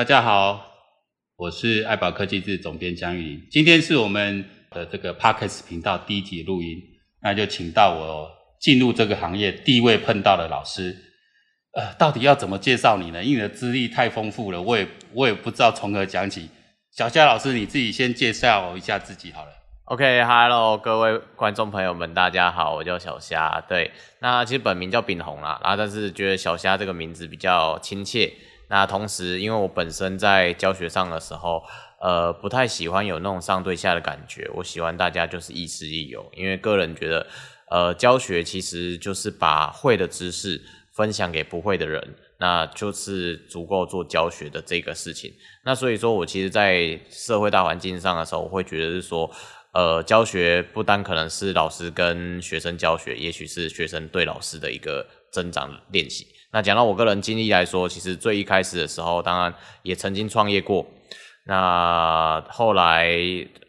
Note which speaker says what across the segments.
Speaker 1: 大家好，我是爱宝科技志总编江玉林。今天是我们的这个 Podcast 频道第一集录音，那就请到我进入这个行业第一位碰到的老师。呃，到底要怎么介绍你呢？因为你的资历太丰富了，我也我也不知道从何讲起。小虾老师，你自己先介绍一下自己好了。
Speaker 2: OK，Hello，、各位观众朋友们，大家好，我叫小虾。对，那其实本名叫秉宏啦，然后但是觉得小虾这个名字比较亲切。那同时，因为我本身在教学上的时候，呃，不太喜欢有那种上对下的感觉，我喜欢大家就是亦师亦友，因为个人觉得，呃，教学其实就是把会的知识。分享给不会的人，那就是足够做教学的这个事情。那所以说我其实，在社会大环境上的时候，我会觉得是说，呃，教学不单可能是老师跟学生教学，也许是学生对老师的一个增长练习。那讲到我个人经历来说，其实最一开始的时候，当然也曾经创业过。那后来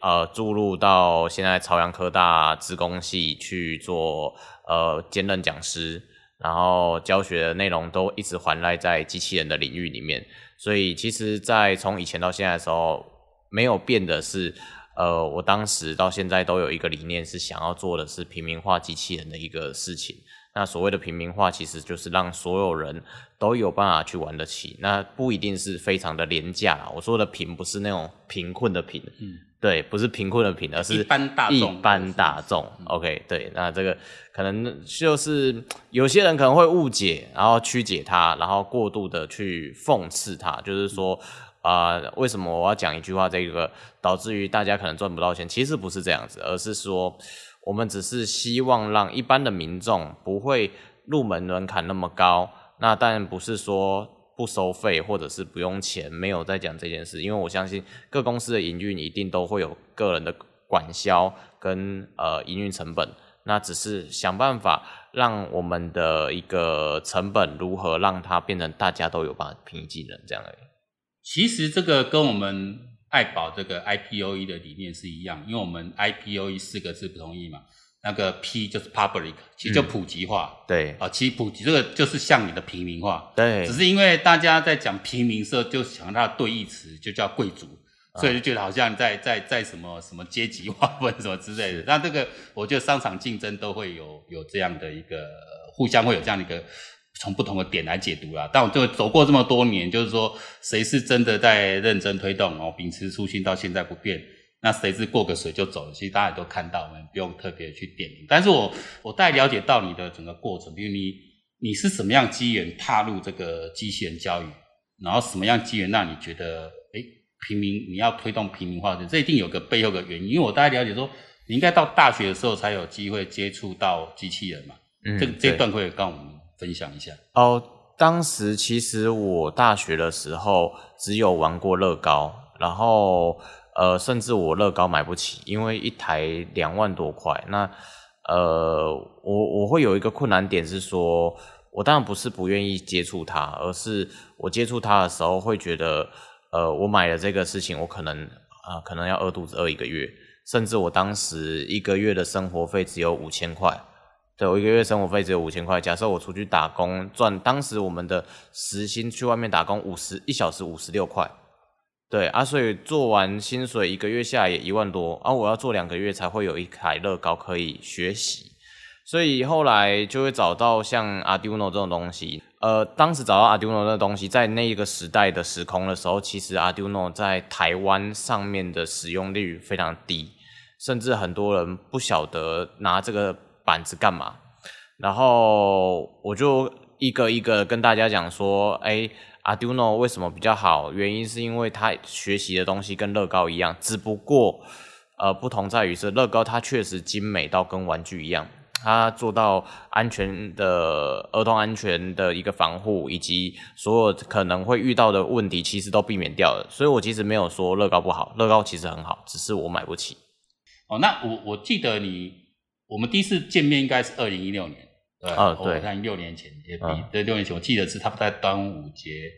Speaker 2: 呃，注入到现在朝阳科大资工系去做呃兼任讲师。然后教学的内容都一直环赖在机器人的领域里面，所以其实，在从以前到现在的时候，没有变的是，呃，我当时到现在都有一个理念，是想要做的是平民化机器人的一个事情。那所谓的平民化，其实就是让所有人都有办法去玩得起，那不一定是非常的廉价。我说的贫，不是那种贫困的贫。嗯对，不是贫困的贫，而是一般大众。一般大众，OK，对，那这个可能就是有些人可能会误解，然后曲解它，然后过度的去讽刺它，就是说，啊、呃，为什么我要讲一句话，这个导致于大家可能赚不到钱？其实不是这样子，而是说，我们只是希望让一般的民众不会入门门槛那么高，那当然不是说。不收费或者是不用钱，没有在讲这件事，因为我相信各公司的营运一定都会有个人的管销跟呃营运成本，那只是想办法让我们的一个成本如何让它变成大家都有办法平易近人这样而已。
Speaker 1: 其实这个跟我们爱宝这个 IPOE 的理念是一样，因为我们 IPOE 四个字不同意嘛。那个 P 就是 public，其实就普及化。嗯、对啊，其实普及这个就是像你的平民化。对，只是因为大家在讲平民时候，就想到对义词就叫贵族，所以就觉得好像在在在什么什么阶级划分什么之类的。那这个我觉得商场竞争都会有有这样的一个互相会有这样的一个从不同的点来解读啦。但我就走过这么多年，就是说谁是真的在认真推动哦，秉持初心到现在不变。那谁知过个水就走了？其实大家也都看到，我们不用特别去点名。但是我我大概了解到你的整个过程，比如你你是什么样机缘踏入这个机器人教育，然后什么样机缘让你觉得，哎，平民你要推动平民化的，这一定有个背后的原因。因为我大概了解说，你应该到大学的时候才有机会接触到机器人嘛。嗯，这这段可以跟我们分享一下。
Speaker 2: 哦，当时其实我大学的时候只有玩过乐高，然后。呃，甚至我乐高买不起，因为一台两万多块。那呃，我我会有一个困难点是说，我当然不是不愿意接触它，而是我接触它的时候会觉得，呃，我买了这个事情，我可能啊、呃，可能要饿肚子饿一个月，甚至我当时一个月的生活费只有五千块。对，我一个月生活费只有五千块。假设我出去打工赚，当时我们的时薪去外面打工五十一小时五十六块。对啊，所以做完薪水一个月下来也一万多啊，我要做两个月才会有一台乐高可以学习，所以后来就会找到像 Arduino 这种东西。呃，当时找到 Arduino 这东西，在那一个时代的时空的时候，其实 Arduino 在台湾上面的使用率非常低，甚至很多人不晓得拿这个板子干嘛。然后我就一个一个跟大家讲说，哎。Arduino 为什么比较好？原因是因为它学习的东西跟乐高一样，只不过呃不同在于是乐高它确实精美到跟玩具一样，它做到安全的儿童安全的一个防护，以及所有可能会遇到的问题，其实都避免掉了。所以我其实没有说乐高不好，乐高其实很好，只是我买不起。
Speaker 1: 哦，那我我记得你我们第一次见面应该是二零一六年。对，哦，对，我看六年前也比，对，六年前我记得是差不多在端午节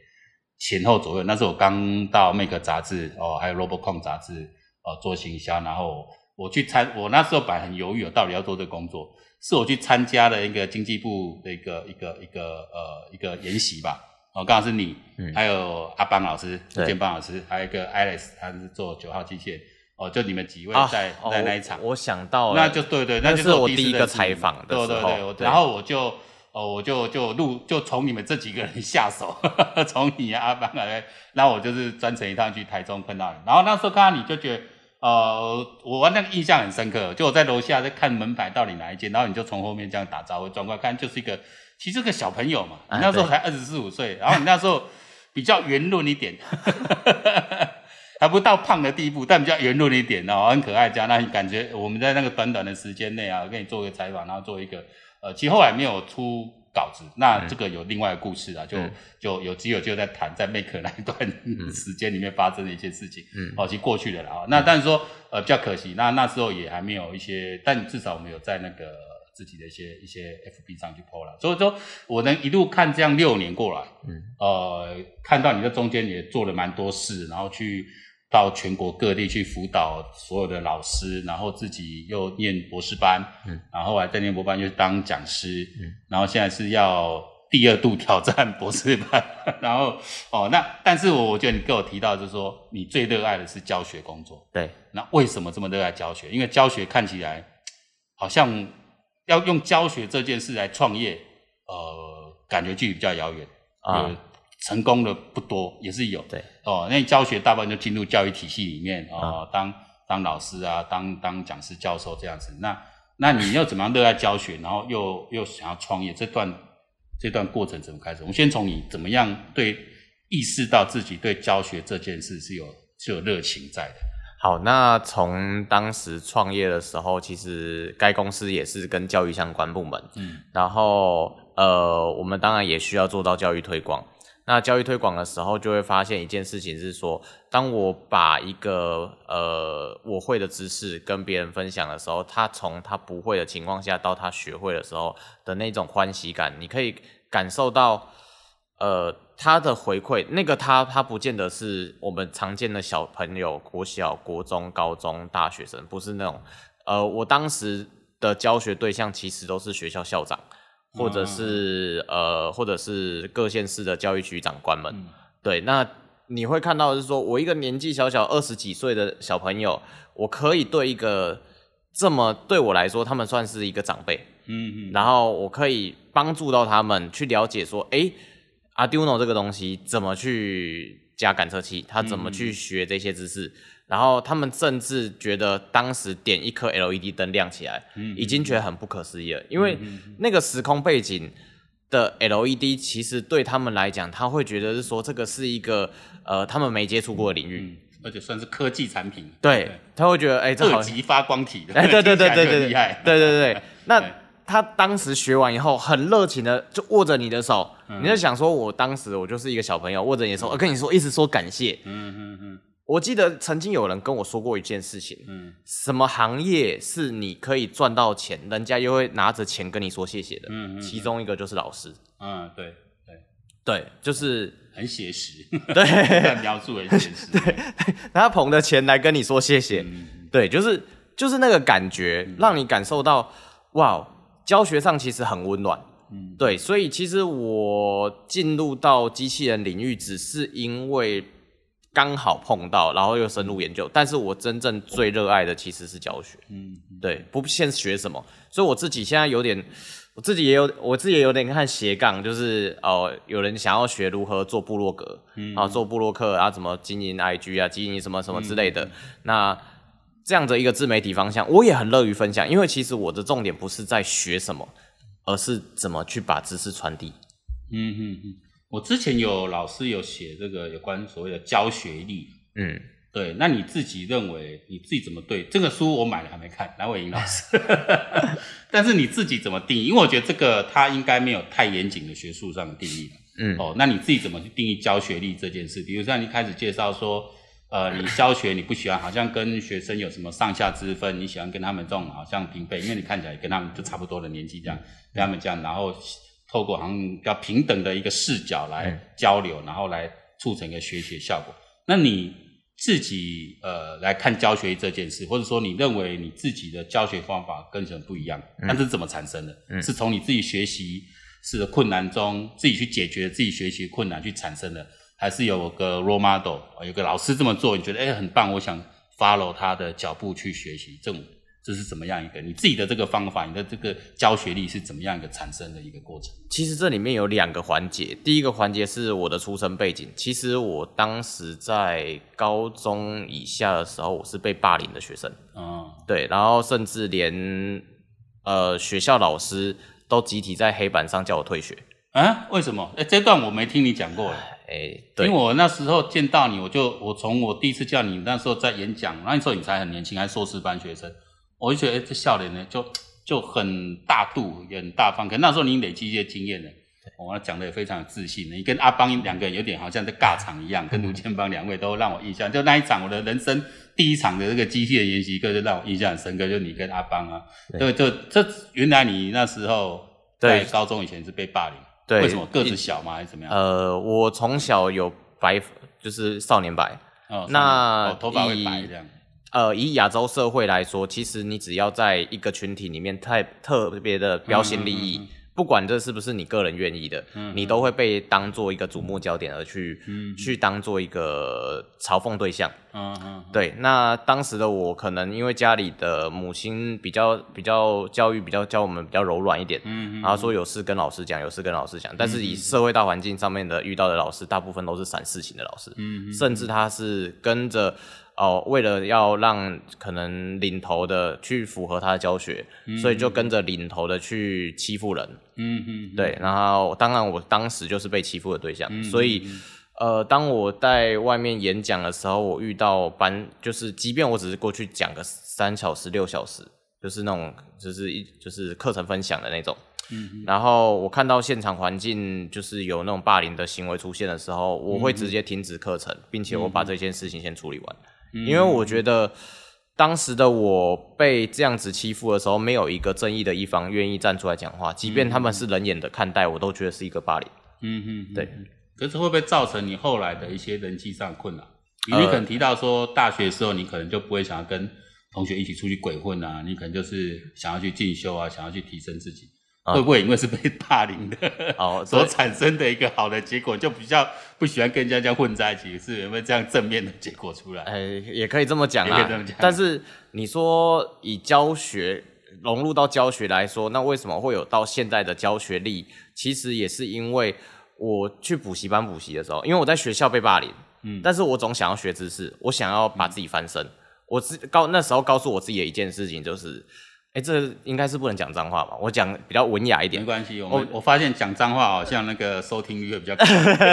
Speaker 1: 前后左右，那时候我刚到 Make 杂志哦，还有 Robocon 杂志哦做行销，然后我去参，我那时候本来很犹豫，我到底要做这个工作，是我去参加了一个经济部的一个一个一个呃一个研习吧，哦，刚好是你，嗯、还有阿邦老师，吴建邦老师，还有一个 Alex，他是做九号机械。哦，就你们几位在、啊、在那一场，
Speaker 2: 我，我想到了，
Speaker 1: 那就对对，那就是
Speaker 2: 我第一个采访的时候，
Speaker 1: 对对对，对然后我就哦，我就就录，就从你们这几个人下手，从你啊阿邦来，然后我就是专程一趟去台中碰到你，然后那时候看到你就觉得，呃，我那个印象很深刻，就我在楼下在看门牌到底哪一间，然后你就从后面这样打招呼，转过来看就是一个，其实个小朋友嘛，你那时候才二十四五岁，然后你那时候比较圆润一点。还不到胖的地步，但比较圆润一点哦，很可爱这样。那你感觉我们在那个短短的时间内啊，跟你做一个采访，然后做一个呃，其实后来没有出稿子，那这个有另外的故事啊，嗯、就就有机会就在谈在 Make 那一段时间里面发生的一些事情，嗯，哦，其实过去的了啊。那但是说呃比较可惜，那那时候也还没有一些，但至少我们有在那个自己的一些一些 FB 上去 po 了，所以说我能一路看这样六年过来，嗯，呃，看到你在中间也做了蛮多事，然后去。到全国各地去辅导所有的老师，然后自己又念博士班，嗯，然后后来在念博班又当讲师，嗯，然后现在是要第二度挑战博士班，然后哦，那但是我我觉得你跟我提到就是说你最热爱的是教学工作，
Speaker 2: 对，
Speaker 1: 那为什么这么热爱教学？因为教学看起来好像要用教学这件事来创业，呃，感觉距离比较遥远啊。呃成功的不多，也是有。
Speaker 2: 对
Speaker 1: 哦，那你教学大部分就进入教育体系里面哦，当当老师啊，当当讲师、教授这样子。那那你要怎么样热爱教学，然后又又想要创业？这段这段过程怎么开始？我们先从你怎么样对意识到自己对教学这件事是有是有热情在的。
Speaker 2: 好，那从当时创业的时候，其实该公司也是跟教育相关部门，嗯，然后呃，我们当然也需要做到教育推广。那教育推广的时候，就会发现一件事情是说，当我把一个呃我会的知识跟别人分享的时候，他从他不会的情况下到他学会的时候的那种欢喜感，你可以感受到，呃，他的回馈。那个他他不见得是我们常见的小朋友，国小、国中、高中、大学生，不是那种。呃，我当时的教学对象其实都是学校校长。或者是呃，或者是各县市的教育局长官们，嗯、对，那你会看到的是说，我一个年纪小小二十几岁的小朋友，我可以对一个这么对我来说，他们算是一个长辈，嗯嗯，然后我可以帮助到他们去了解说，诶，Arduino 这个东西怎么去加感测器，他怎么去学这些知识。嗯然后他们甚至觉得当时点一颗 LED 灯亮起来，嗯，已经觉得很不可思议了。因为那个时空背景的 LED，其实对他们来讲，他会觉得是说这个是一个呃他们没接触过的领域，
Speaker 1: 嗯，而且算是科技产品。
Speaker 2: 对，他会觉得哎，这好
Speaker 1: 二级发光体。的，
Speaker 2: 哎，对对对对对，厉害，对对对。那他当时学完以后，很热情的就握着你的手，你就想说，我当时我就是一个小朋友，握着你的手，我跟你说，一直说感谢，嗯嗯嗯。我记得曾经有人跟我说过一件事情，嗯，什么行业是你可以赚到钱，人家又会拿着钱跟你说谢谢的，嗯，嗯，其中一个就是老师，
Speaker 1: 嗯，对对
Speaker 2: 对，就是
Speaker 1: 很写实，
Speaker 2: 对，
Speaker 1: 描述很写实，
Speaker 2: 对，他捧着钱来跟你说谢谢，嗯，对，就是就是那个感觉，让你感受到，哇，教学上其实很温暖，嗯，对，所以其实我进入到机器人领域，只是因为。刚好碰到，然后又深入研究，但是我真正最热爱的其实是教学，嗯，对，不限学什么，所以我自己现在有点，我自己也有，我自己也有点看斜杠，就是哦、呃，有人想要学如何做部落格，嗯，啊，做部落客啊，怎么经营 IG 啊，经营什么什么之类的，嗯、那这样的一个自媒体方向，我也很乐于分享，因为其实我的重点不是在学什么，而是怎么去把知识传递，
Speaker 1: 嗯嗯嗯。我之前有老师有写这个有关所谓的教学力，嗯，对，那你自己认为你自己怎么对这个书？我买了还没看，蓝伟莹老师，但是你自己怎么定义？因为我觉得这个它应该没有太严谨的学术上的定义，嗯，哦，那你自己怎么去定义教学力这件事？比如像你开始介绍说，呃，你教学你不喜欢好像跟学生有什么上下之分，你喜欢跟他们这种好像平辈，因为你看起来跟他们就差不多的年纪这样，跟他们这样，然后。透过好像比较平等的一个视角来交流，嗯、然后来促成一个学习效果。那你自己呃来看教学这件事，或者说你认为你自己的教学方法跟什么不一样？那这是怎么产生的？嗯、是从你自己学习是困难中自己去解决自己学习困难去产生的，还是有个 role model，有个老师这么做，你觉得哎很棒，我想 follow 他的脚步去学习这种。这是怎么样一个你自己的这个方法，你的这个教学力是怎么样一个产生的一个过程？
Speaker 2: 其实这里面有两个环节，第一个环节是我的出生背景。其实我当时在高中以下的时候，我是被霸凌的学生。嗯，对，然后甚至连呃学校老师都集体在黑板上叫我退学。
Speaker 1: 啊？为什么？哎，这段我没听你讲过。
Speaker 2: 哎，
Speaker 1: 对，因为我那时候见到你，我就我从我第一次叫你那时候在演讲，那时候你才很年轻，还硕士班学生。我就觉得，哎，这笑脸呢，就就很大度，也很大方。可那时候你累积一些经验了，我讲的也非常有自信。你跟阿邦两个人有点好像在尬场一样，跟卢建邦两位都让我印象。就那一场，我的人生第一场的这个机械研习课，就让我印象很深刻。就你跟阿邦啊，对，就这原来你那时候在高中以前是被霸凌，对，为什么个子小吗？还是怎么样？
Speaker 2: 呃，我从小有白，就是少年白，
Speaker 1: 哦，那哦头发会白这样。
Speaker 2: 呃，以亚洲社会来说，其实你只要在一个群体里面太特别的标新立异，嗯嗯嗯、不管这是不是你个人愿意的，你都会被当做一个瞩目焦点而去，嗯、去当做一个嘲讽对象。嗯嗯，嗯对。那当时的我，可能因为家里的母亲比较比较教育比较教我们比较柔软一点，嗯嗯、然后说有事跟老师讲，有事跟老师讲。但是以社会大环境上面的遇到的老师，大部分都是散事型的老师，嗯嗯、甚至他是跟着。哦，为了要让可能领头的去符合他的教学，嗯、所以就跟着领头的去欺负人。嗯嗯，对。然后当然我当时就是被欺负的对象，嗯、所以呃，当我在外面演讲的时候，我遇到班，就是即便我只是过去讲个三小时、六小时，就是那种就是一就是课程分享的那种。嗯。然后我看到现场环境就是有那种霸凌的行为出现的时候，我会直接停止课程，并且我把这件事情先处理完。因为我觉得当时的我被这样子欺负的时候，没有一个正义的一方愿意站出来讲话，即便他们是冷眼的看待，我都觉得是一个霸凌。嗯嗯，对。
Speaker 1: 可是会不会造成你后来的一些人际上困扰？你可能提到说，大学的时候你可能就不会想要跟同学一起出去鬼混啊，你可能就是想要去进修啊，想要去提升自己。会不会因为是被霸凌的，哦，所产生的一个好的结果，就比较不喜欢跟人家这样混在一起，是有没有这样正面的结果出来？
Speaker 2: 哎，也可以这么讲啊。但是你说以教学融入到教学来说，那为什么会有到现在的教学力？其实也是因为我去补习班补习的时候，因为我在学校被霸凌，嗯，但是我总想要学知识，我想要把自己翻身。嗯、我自告那时候告诉我自己的一件事情就是。哎，这应该是不能讲脏话吧？我讲比较文雅一点。
Speaker 1: 没关系，我我发现讲脏话好像那个收听率会比较高。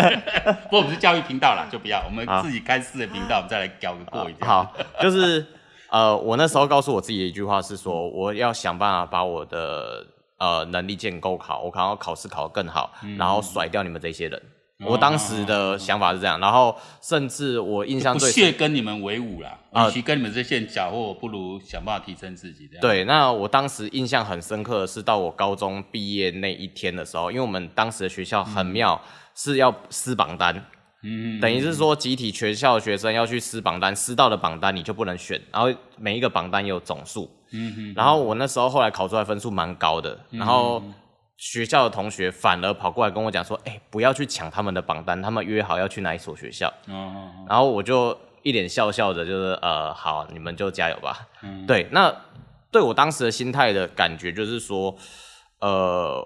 Speaker 1: 不过我们是教育频道啦，就不要。我们自己开私的频道，我们再来搞个过一点。
Speaker 2: 好，就是呃，我那时候告诉我自己的一句话是说，我要想办法把我的呃能力建构好，我想要考试考得更好，然后甩掉你们这些人。我当时的想法是这样，然后甚至我印象最
Speaker 1: 不屑跟你们为伍啦，与其跟你们这些人搅和，不如想办法提升自己。这样
Speaker 2: 对。那我当时印象很深刻的是，到我高中毕业那一天的时候，因为我们当时的学校很妙，是要撕榜单，嗯，等于是说集体全校的学生要去撕榜单，撕到的榜单你就不能选，然后每一个榜单有总数，嗯哼，然后我那时候后来考出来分数蛮高的，然后。学校的同学反而跑过来跟我讲说：“哎、欸，不要去抢他们的榜单，他们约好要去哪一所学校。”嗯，然后我就一脸笑笑的，就是呃，好，你们就加油吧。嗯，对，那对我当时的心态的感觉就是说，呃，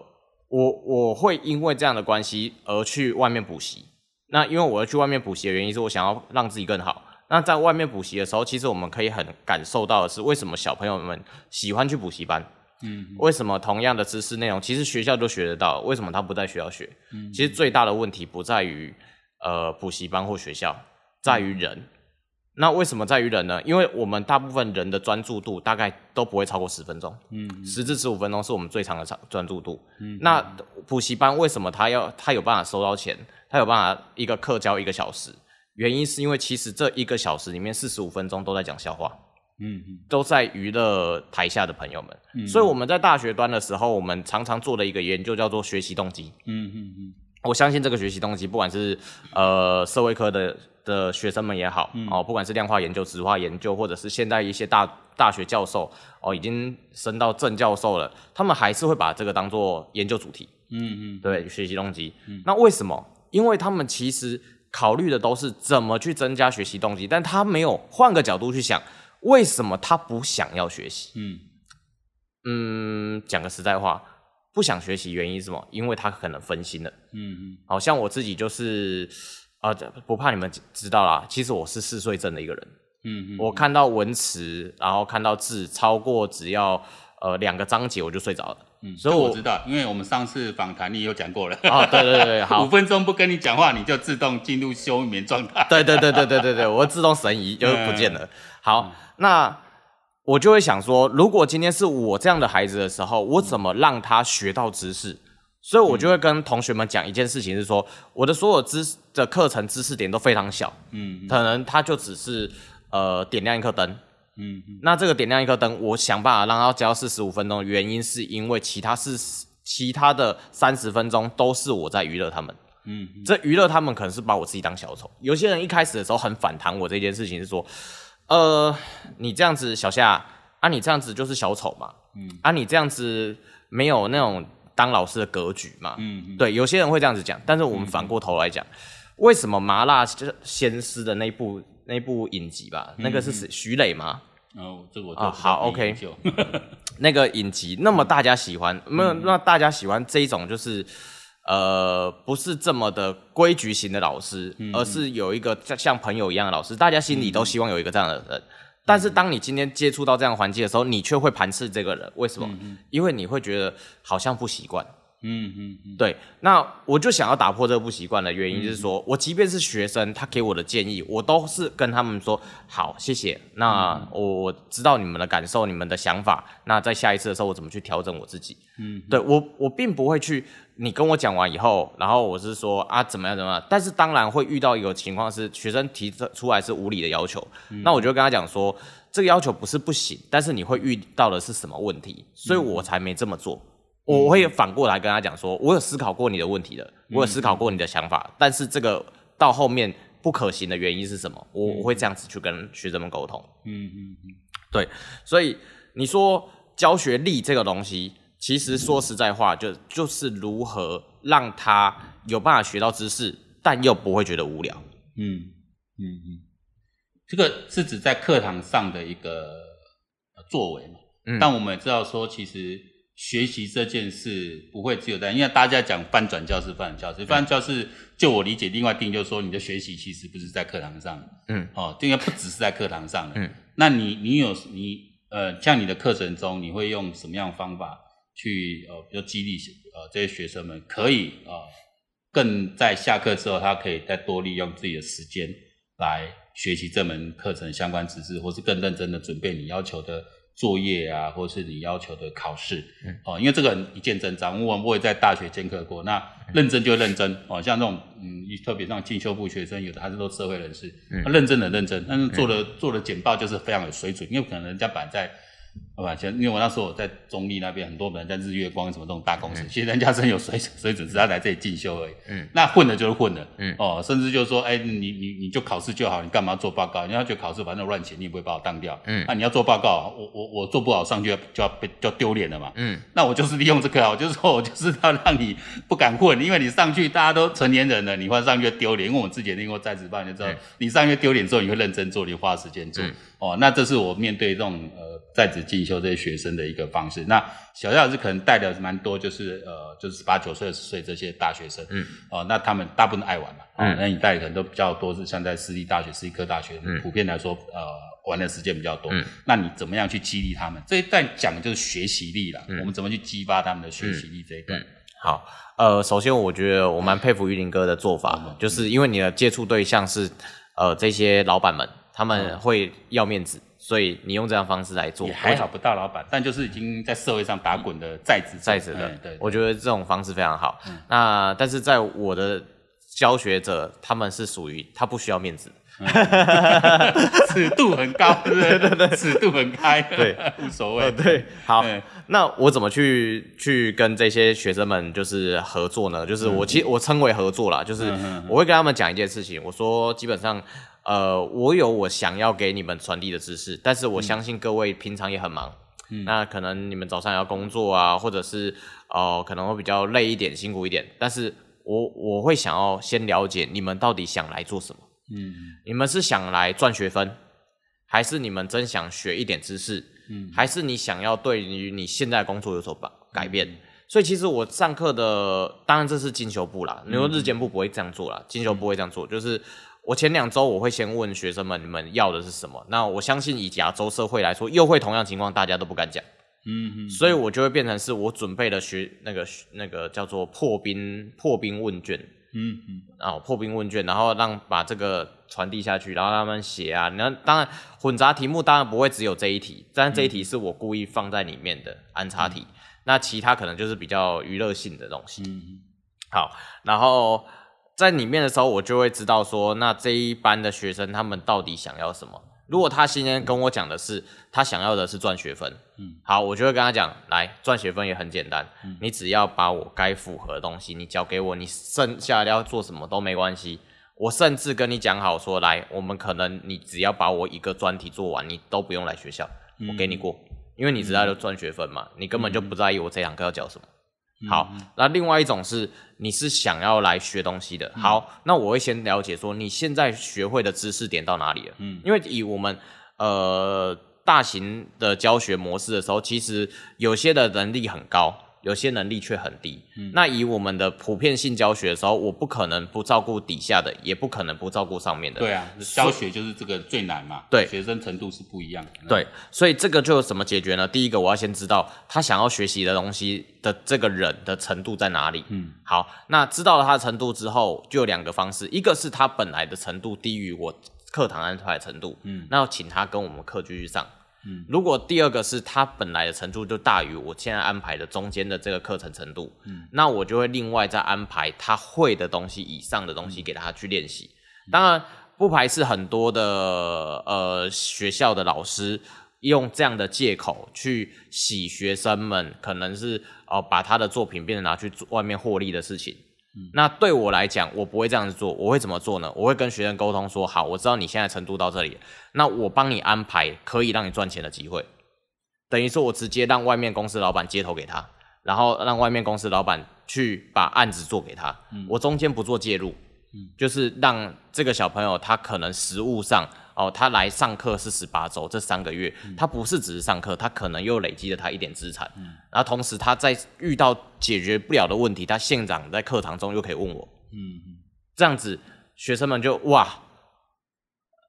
Speaker 2: 我我会因为这样的关系而去外面补习。那因为我要去外面补习的原因是我想要让自己更好。那在外面补习的时候，其实我们可以很感受到的是，为什么小朋友们喜欢去补习班。嗯，为什么同样的知识内容，其实学校都学得到，为什么他不在学校学？嗯，其实最大的问题不在于呃补习班或学校，在于人。嗯，那为什么在于人呢？因为我们大部分人的专注度大概都不会超过十分钟，嗯，十至十五分钟是我们最长的长专注度。嗯，那补习班为什么他要他有办法收到钱？他有办法一个课教一个小时？原因是因为其实这一个小时里面四十五分钟都在讲笑话。嗯，都在娱乐台下的朋友们，嗯、所以我们在大学端的时候，我们常常做的一个研究叫做学习动机。嗯嗯嗯，我相信这个学习动机，不管是呃社会科的的学生们也好，嗯、哦，不管是量化研究、质化研究，或者是现在一些大大学教授，哦，已经升到正教授了，他们还是会把这个当做研究主题。嗯嗯，对，学习动机。嗯，那为什么？因为他们其实考虑的都是怎么去增加学习动机，但他没有换个角度去想，为什么他不想要学习？嗯嗯，讲个实在话，不想学习原因是什么？因为他可能分心了。嗯嗯，好像我自己就是。啊，不怕你们知道啦。其实我是嗜睡症的一个人。嗯嗯。我看到文词，然后看到字超过只要呃两个章节，我就睡着了。嗯，
Speaker 1: 所以我知道，因为我们上次访谈你有讲过了。
Speaker 2: 啊，对对对，好。
Speaker 1: 五分钟不跟你讲话，你就自动进入休眠状态。
Speaker 2: 对对对对对对对，我会自动神移就不见了。好，那我就会想说，如果今天是我这样的孩子的时候，我怎么让他学到知识？所以我就会跟同学们讲一件事情，是说我的所有知识的课程知识点都非常小，嗯，可能他就只是呃点亮一颗灯，嗯，那这个点亮一颗灯，我想办法让它教四十五分钟的原因，是因为其他是其他的三十分钟都是我在娱乐他们，嗯，这娱乐他们可能是把我自己当小丑。有些人一开始的时候很反弹我这件事情，是说，呃，你这样子小夏啊，你这样子就是小丑嘛，嗯，啊，你这样子没有那种。当老师的格局嘛，嗯，嗯，对，有些人会这样子讲，但是我们反过头来讲，为什么麻辣鲜师的那部那部影集吧，那个是谁徐磊吗？
Speaker 1: 哦，这个我
Speaker 2: 啊，好，OK，那个影集那么大家喜欢，那、嗯、那大家喜欢这一种就是呃，不是这么的规矩型的老师，而是有一个像像朋友一样的老师，大家心里都希望有一个这样的人。但是当你今天接触到这样环境的时候，你却会排斥这个人，为什么？因为你会觉得好像不习惯。嗯嗯嗯，对。那我就想要打破这个不习惯的原因，就是说、嗯、我即便是学生，他给我的建议，我都是跟他们说好，谢谢。那我我知道你们的感受，你们的想法。那在下一次的时候，我怎么去调整我自己？嗯，对我我并不会去。你跟我讲完以后，然后我是说啊怎么样怎么样。但是当然会遇到一个情况是，学生提出来是无理的要求，嗯、那我就跟他讲说，这个要求不是不行，但是你会遇到的是什么问题，所以我才没这么做。我会反过来跟他讲说，我有思考过你的问题的，我有思考过你的想法，但是这个到后面不可行的原因是什么？我我会这样子去跟学生们沟通。嗯嗯嗯，对，所以你说教学力这个东西，其实说实在话，就就是如何让他有办法学到知识，但又不会觉得无聊。嗯
Speaker 1: 嗯嗯，这个是指在课堂上的一个作为嘛？嗯，但我们也知道说，其实。学习这件事不会只有在，因为大家讲翻转教室，翻转教室，翻转教室，就我理解，另外定就是说，你的学习其实不是在课堂上，嗯，哦，应该不只是在课堂上的，嗯，那你你有你呃，像你的课程中，你会用什么样的方法去呃，比如激励呃这些学生们，可以呃，更在下课之后，他可以再多利用自己的时间来学习这门课程相关知识，或是更认真的准备你要求的。作业啊，或者是你要求的考试，嗯、哦，因为这个一见真章，我们不会在大学兼课过，那认真就认真，哦，像这种，嗯，特别像进修部学生，有的还是都社会人士，他认真的认真，但是做的、嗯、做的简报就是非常有水准，因为可能人家摆在。好吧，其实因为我那时候我在中立那边，很多人在日月光什么这种大公司，嗯、其实人家真有水水准，只是他来这里进修而已。嗯，那混的就是混的。嗯，哦，甚至就是说，哎、欸，你你你就考试就好，你干嘛做报告？你要觉得考试反正乱写，你也不会把我当掉。嗯，那你要做报告，我我我做不好上去就要就要被就丢脸了嘛。嗯，那我就是利用这个就是说我就是要让你不敢混，因为你上去大家都成年人了，你换上去丢脸。因为我自己也听过在职班，你就知道，嗯、你上去丢脸之后，你会认真做，你花时间做。嗯、哦，那这是我面对这种呃。在职进修这些学生的一个方式。那小夏老师可能带的蛮多，就是呃，就是十八九岁、二十岁这些大学生。嗯。哦，那他们大部分爱玩嘛。嗯。那你带的可能都比较多，是像在私立大学、私立科大学，嗯、普遍来说，呃，玩的时间比较多。嗯。那你怎么样去激励他们？这一段讲的就是学习力了。嗯。我们怎么去激发他们的学习力这一段？
Speaker 2: 嗯。好，呃，首先我觉得我蛮佩服玉林哥的做法，嗯、就是因为你的接触对象是呃这些老板们，他们会要面子。所以你用这样方式来做，
Speaker 1: 也还好不大老板，但就是已经在社会上打滚的在职
Speaker 2: 在职的，对，我觉得这种方式非常好。嗯、那但是在我的教学者他们是属于他不需要面子。
Speaker 1: 尺度很高，对对？对，尺度很开，对，无所谓。
Speaker 2: 对，好，对那我怎么去去跟这些学生们就是合作呢？就是我其实我称为合作啦，就是我会跟他们讲一件事情，我说基本上，呃，我有我想要给你们传递的知识，但是我相信各位平常也很忙，嗯、那可能你们早上要工作啊，或者是哦、呃、可能会比较累一点，辛苦一点，但是我我会想要先了解你们到底想来做什么。嗯，你们是想来赚学分，还是你们真想学一点知识？嗯，还是你想要对于你现在工作有所改改变？嗯、所以其实我上课的，当然这是进修部啦，你说日间部不会这样做啦，进修部会这样做，就是我前两周我会先问学生们，你们要的是什么？那我相信以亚洲社会来说，又会同样情况，大家都不敢讲。嗯嗯，所以我就会变成是我准备了学那个那个叫做破冰破冰问卷。嗯嗯，然后破冰问卷，然后让把这个传递下去，然后让他们写啊。那当然混杂题目当然不会只有这一题，但这一题是我故意放在里面的安插题。嗯、那其他可能就是比较娱乐性的东西。嗯嗯。好，然后在里面的时候，我就会知道说，那这一班的学生他们到底想要什么。如果他今天跟我讲的是他想要的是赚学分，嗯，好，我就会跟他讲，来赚学分也很简单，嗯，你只要把我该符合的东西你交给我，你剩下的要做什么都没关系。我甚至跟你讲好说，来，我们可能你只要把我一个专题做完，你都不用来学校，我给你过，因为你知道就赚学分嘛，你根本就不在意我这堂课要教什么。好，那另外一种是你是想要来学东西的。好，那我会先了解说你现在学会的知识点到哪里了。嗯，因为以我们呃大型的教学模式的时候，其实有些的能力很高。有些能力却很低，嗯，那以我们的普遍性教学的时候，我不可能不照顾底下的，也不可能不照顾上面的。
Speaker 1: 对啊，教学就是这个最难嘛。
Speaker 2: 对，
Speaker 1: 学生程度是不一样
Speaker 2: 的。对，所以这个就怎么解决呢？第一个，我要先知道他想要学习的东西的这个人的程度在哪里。嗯，好，那知道了他的程度之后，就有两个方式，一个是他本来的程度低于我课堂安排的程度，嗯，那要请他跟我们课继续上。嗯，如果第二个是他本来的程度就大于我现在安排的中间的这个课程程度，嗯，那我就会另外再安排他会的东西以上的东西给他去练习。当然不排斥很多的呃学校的老师用这样的借口去洗学生们，可能是哦、呃、把他的作品变成拿去外面获利的事情。那对我来讲，我不会这样子做。我会怎么做呢？我会跟学生沟通说：好，我知道你现在程度到这里，那我帮你安排可以让你赚钱的机会。等于说，我直接让外面公司老板接头给他，然后让外面公司老板去把案子做给他。我中间不做介入，就是让这个小朋友他可能实务上。哦，他来上课是十八周，这三个月，嗯、他不是只是上课，他可能又累积了他一点资产，嗯、然后同时他在遇到解决不了的问题，他现场在课堂中又可以问我，嗯，这样子学生们就哇，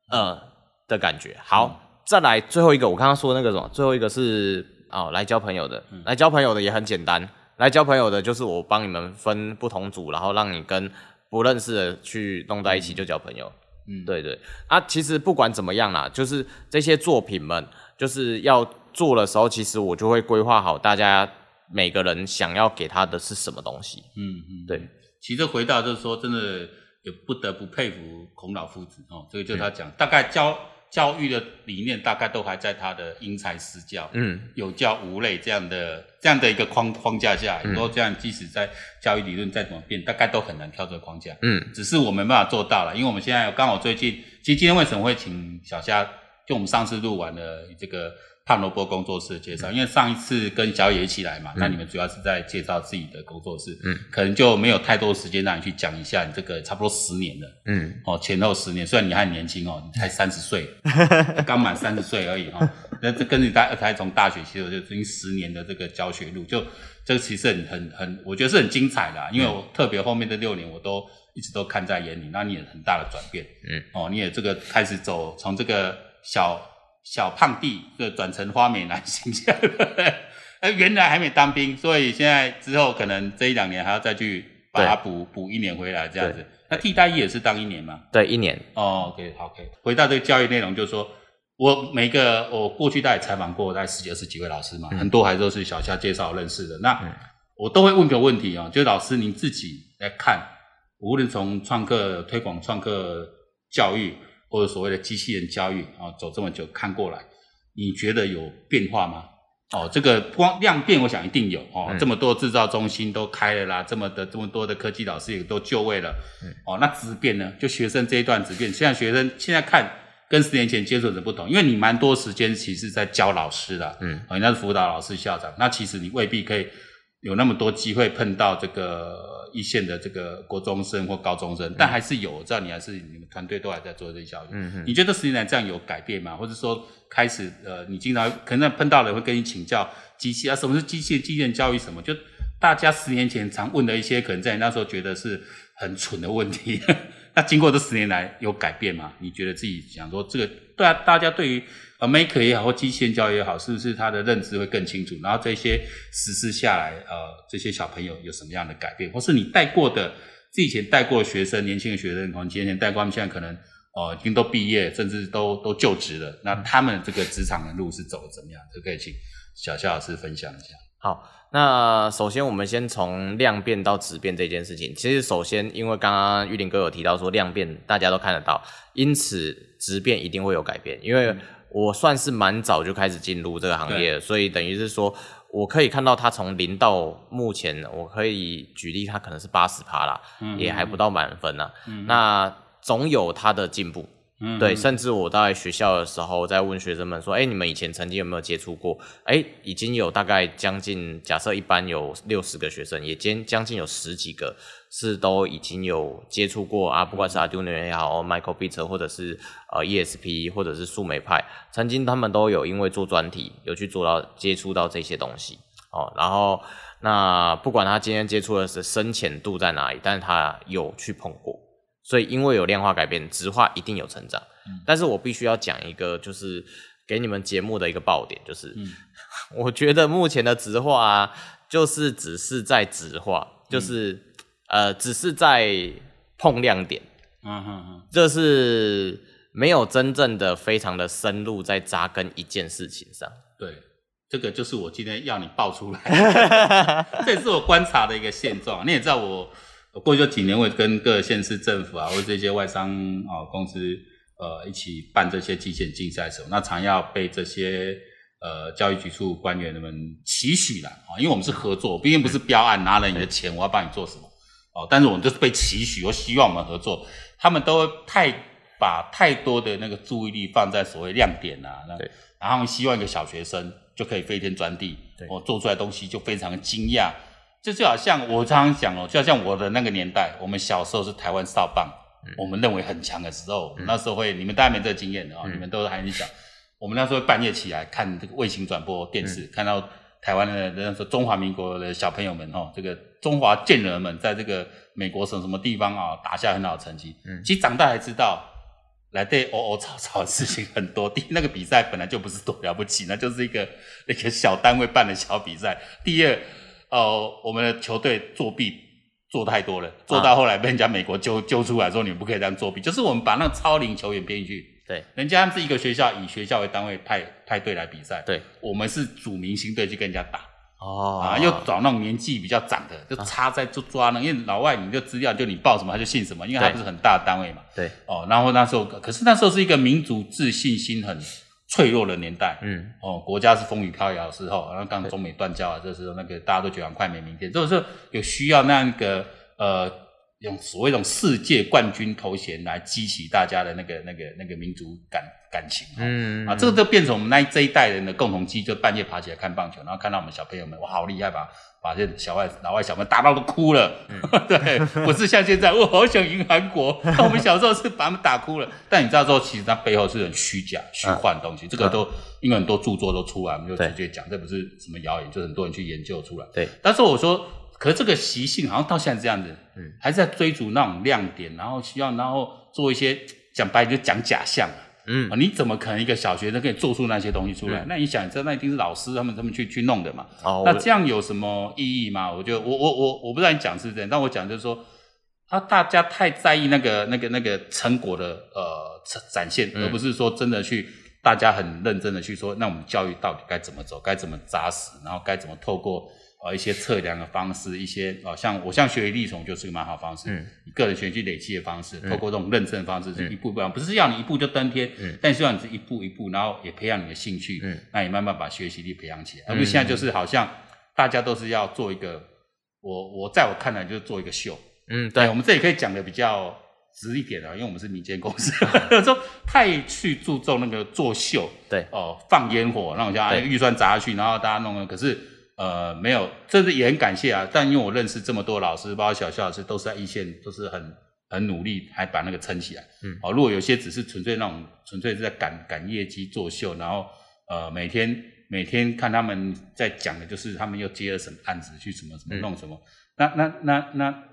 Speaker 2: 呃的感觉。好，嗯、再来最后一个，我刚刚说那个什么，最后一个是哦来交朋友的，嗯、来交朋友的也很简单，来交朋友的就是我帮你们分不同组，然后让你跟不认识的去弄在一起就交朋友。嗯嗯，对对，啊，其实不管怎么样啦，就是这些作品们，就是要做的时候，其实我就会规划好大家每个人想要给他的是什么东西。嗯嗯，对。
Speaker 1: 其实回到就是说，真的也不得不佩服孔老夫子哦，这个就他讲，嗯、大概教。教育的理念大概都还在他的因材施教，嗯，有教无类这样的这样的一个框框架下，很多这样即使在教育理论再怎么变，大概都很难跳出框架，嗯，只是我没办法做到了，因为我们现在刚好最近，其实今天为什么会请小虾，就我们上次录完了这个。胖萝卜工作室的介绍，因为上一次跟小野一起来嘛，嗯、那你们主要是在介绍自己的工作室，嗯，可能就没有太多时间让你去讲一下你这个差不多十年了，嗯，哦，前后十年，虽然你还年轻哦，你才三十岁，刚满三十岁而已哈，那这跟你大才从大学其实就已经十年的这个教学路，就这个其实很很很，我觉得是很精彩的，啊，因为我特别后面的六年我都一直都看在眼里，那你也很大的转变，嗯，哦，你也这个开始走从这个小。小胖弟就转成花美男形象，哎，原来还没当兵，所以现在之后可能这一两年还要再去把它补补一年回来这样子。那替代役也是当一年吗？
Speaker 2: 对，一年。
Speaker 1: 哦，OK，OK。回到这个教育内容，就是说我每个我过去大概采访过大概十几二十几位老师嘛，嗯、很多还都是小夏介绍认识的。那、嗯、我都会问个问题啊、哦，就是老师您自己来看无论从创客推广创客教育，或者所谓的机器人教育啊，走这么久看过来，你觉得有变化吗？哦，这个光量变，我想一定有哦。嗯、这么多制造中心都开了啦，这么的这么多的科技老师也都就位了。嗯、哦，那质变呢？就学生这一段质变，现在学生现在看跟十年前接触的不同，因为你蛮多时间其实在教老师的，嗯，哦，那是辅导老师、校长，那其实你未必可以有那么多机会碰到这个。一线的这个国中生或高中生，但还是有，我知道你还是你们团队都还在做这些教育。嗯嗯，你觉得十年来这样有改变吗？或者说开始呃，你经常可能碰到人会跟你请教机器啊，什么是机器机器人教育？什么？就大家十年前常问的一些，可能在你那时候觉得是很蠢的问题，那经过这十年来有改变吗？你觉得自己想说这个对啊，大家对于。呃，Maker 也好，或机器人教育也好，是不是他的认知会更清楚？然后这些实施下来，呃，这些小朋友有什么样的改变？或是你带过的，自己以前带过的学生，年轻的学生，可能几年前带过他们，现在可能、呃，已经都毕业，甚至都都就职了。那他们这个职场的路是走的怎么样？就可以请小夏老师分享一下。
Speaker 2: 好，那首先我们先从量变到质变这件事情。其实首先，因为刚刚玉林哥有提到说量变大家都看得到，因此质变一定会有改变，因为。我算是蛮早就开始进入这个行业，所以等于是说，我可以看到它从零到目前，我可以举例，它可能是八十趴啦，嗯嗯也还不到满分呢、啊。嗯嗯那总有它的进步。嗯，对，甚至我在学校的时候，在问学生们说：“哎，你们以前曾经有没有接触过？哎，已经有大概将近，假设一班有六十个学生，也将将近有十几个是都已经有接触过啊，不管是 Arduino 也好，Michael Bit 或者是呃 ESP 或者是树莓派，曾经他们都有因为做专题有去做到接触到这些东西哦。然后那不管他今天接触的是深浅度在哪里，但是他有去碰过。”所以，因为有量化改变，直化一定有成长。嗯、但是我必须要讲一个，就是给你们节目的一个爆点，就是、嗯、我觉得目前的直化啊，就是只是在直化，就是、嗯、呃，只是在碰亮点。嗯哼哼，这是没有真正的非常的深入在扎根一件事情上。
Speaker 1: 对，这个就是我今天要你爆出来，这也是我观察的一个现状。你也知道我。过去这几年，我也跟各县市政府啊，或者这些外商啊公司，呃，一起办这些机器人竞赛的时候，那常要被这些呃教育局处官员们期许了啊，因为我们是合作，毕竟不是标案拿了你的钱，我要帮你做什么哦，但是我们就是被期许，我希望我们合作，他们都太把太多的那个注意力放在所谓亮点啊，那然后希望一个小学生就可以飞天转地，我做出来的东西就非常的惊讶。这就好像我常常讲哦，就好像我的那个年代，我们小时候是台湾少棒，嗯、我们认为很强的时候，嗯、那时候会，你们大家没这个经验的啊，嗯、你们都还很小。我们那时候半夜起来看这个卫星转播电视，嗯、看到台湾的那时候中华民国的小朋友们哦，这个中华健儿们在这个美国什么什么地方啊打下很好的成绩。嗯，其实长大才知道，来对哦哦吵吵的事情很多。第一，那个比赛本来就不是多了不起，那就是一个 那个小单位办的小比赛。第二。哦，我们的球队作弊做太多了，做到后来被人家美国揪揪出来说，你们不可以这样作弊。就是我们把那个超龄球员编进去，对，人家是一个学校以学校为单位派派队来比赛，对，我们是组明星队去跟人家打，哦，啊，又找那种年纪比较长的，就插在就抓那，因为老外你就资料就你报什么他就信什么，因为他不是很大的单位嘛，对，哦，然后那时候可是那时候是一个民族自信心很。脆弱的年代，嗯，哦，国家是风雨飘摇的时候，然后刚中美断交啊，这时候那个大家都觉得很快没明天，这个时候有需要那个呃，用所谓一种世界冠军头衔来激起大家的那个那个那个民族感感情，嗯，啊，这个就变成我们那这一代人的共同记忆，就半夜爬起来看棒球，然后看到我们小朋友们，哇，好厉害吧。把这小外老外小朋友打到都哭了，嗯、对，不是像现在，我好想赢韩国。那我们小时候是把他们打哭了，但你知道之后，其实它背后是很虚假、虚幻的东西。啊、这个都因为很多著作都出来，我们就直接讲，这不是什么谣言，就很多人去研究出来。对，但是我说，可是这个习性好像到现在这样子，嗯，还是在追逐那种亮点，然后需要，然后做一些讲白就讲假象。嗯，你怎么可能一个小学生可以做出那些东西出来？嗯、那你想，这那一定是老师他们他们去去弄的嘛？哦，那这样有什么意义吗？我觉得我我我我不知道你讲是这样，但我讲就是说，啊，大家太在意那个那个那个成果的呃展现，嗯、而不是说真的去大家很认真的去说，那我们教育到底该怎么走，该怎么扎实，然后该怎么透过呃一些测量的方式，一些呃像我像学习力从就是个蛮好方式，嗯，个人学习累积的方式，透过这种认证方式，是一步一步，不是要你一步就登天，嗯，但希望你是一步一步，然后也培养你的兴趣，嗯，那你慢慢把学习力培养起来，而不是现在就是好像大家都是要做一个，我我在我看来就是做一个秀，嗯，对，我们这里可以讲的比较。直一点啊，因为我们是民间公司，有时候太去注重那个作秀，对哦、呃，放烟火那种像预算砸下去，然后大家弄了，可是呃没有，这是也很感谢啊。但因为我认识这么多老师，包括小肖老师，都是在一线，都是很很努力，还把那个撑起来。嗯，哦，如果有些只是纯粹那种纯粹是在赶赶业绩作秀，然后呃每天每天看他们在讲的就是他们又接了什么案子去什么什么弄什么，嗯、那那那那。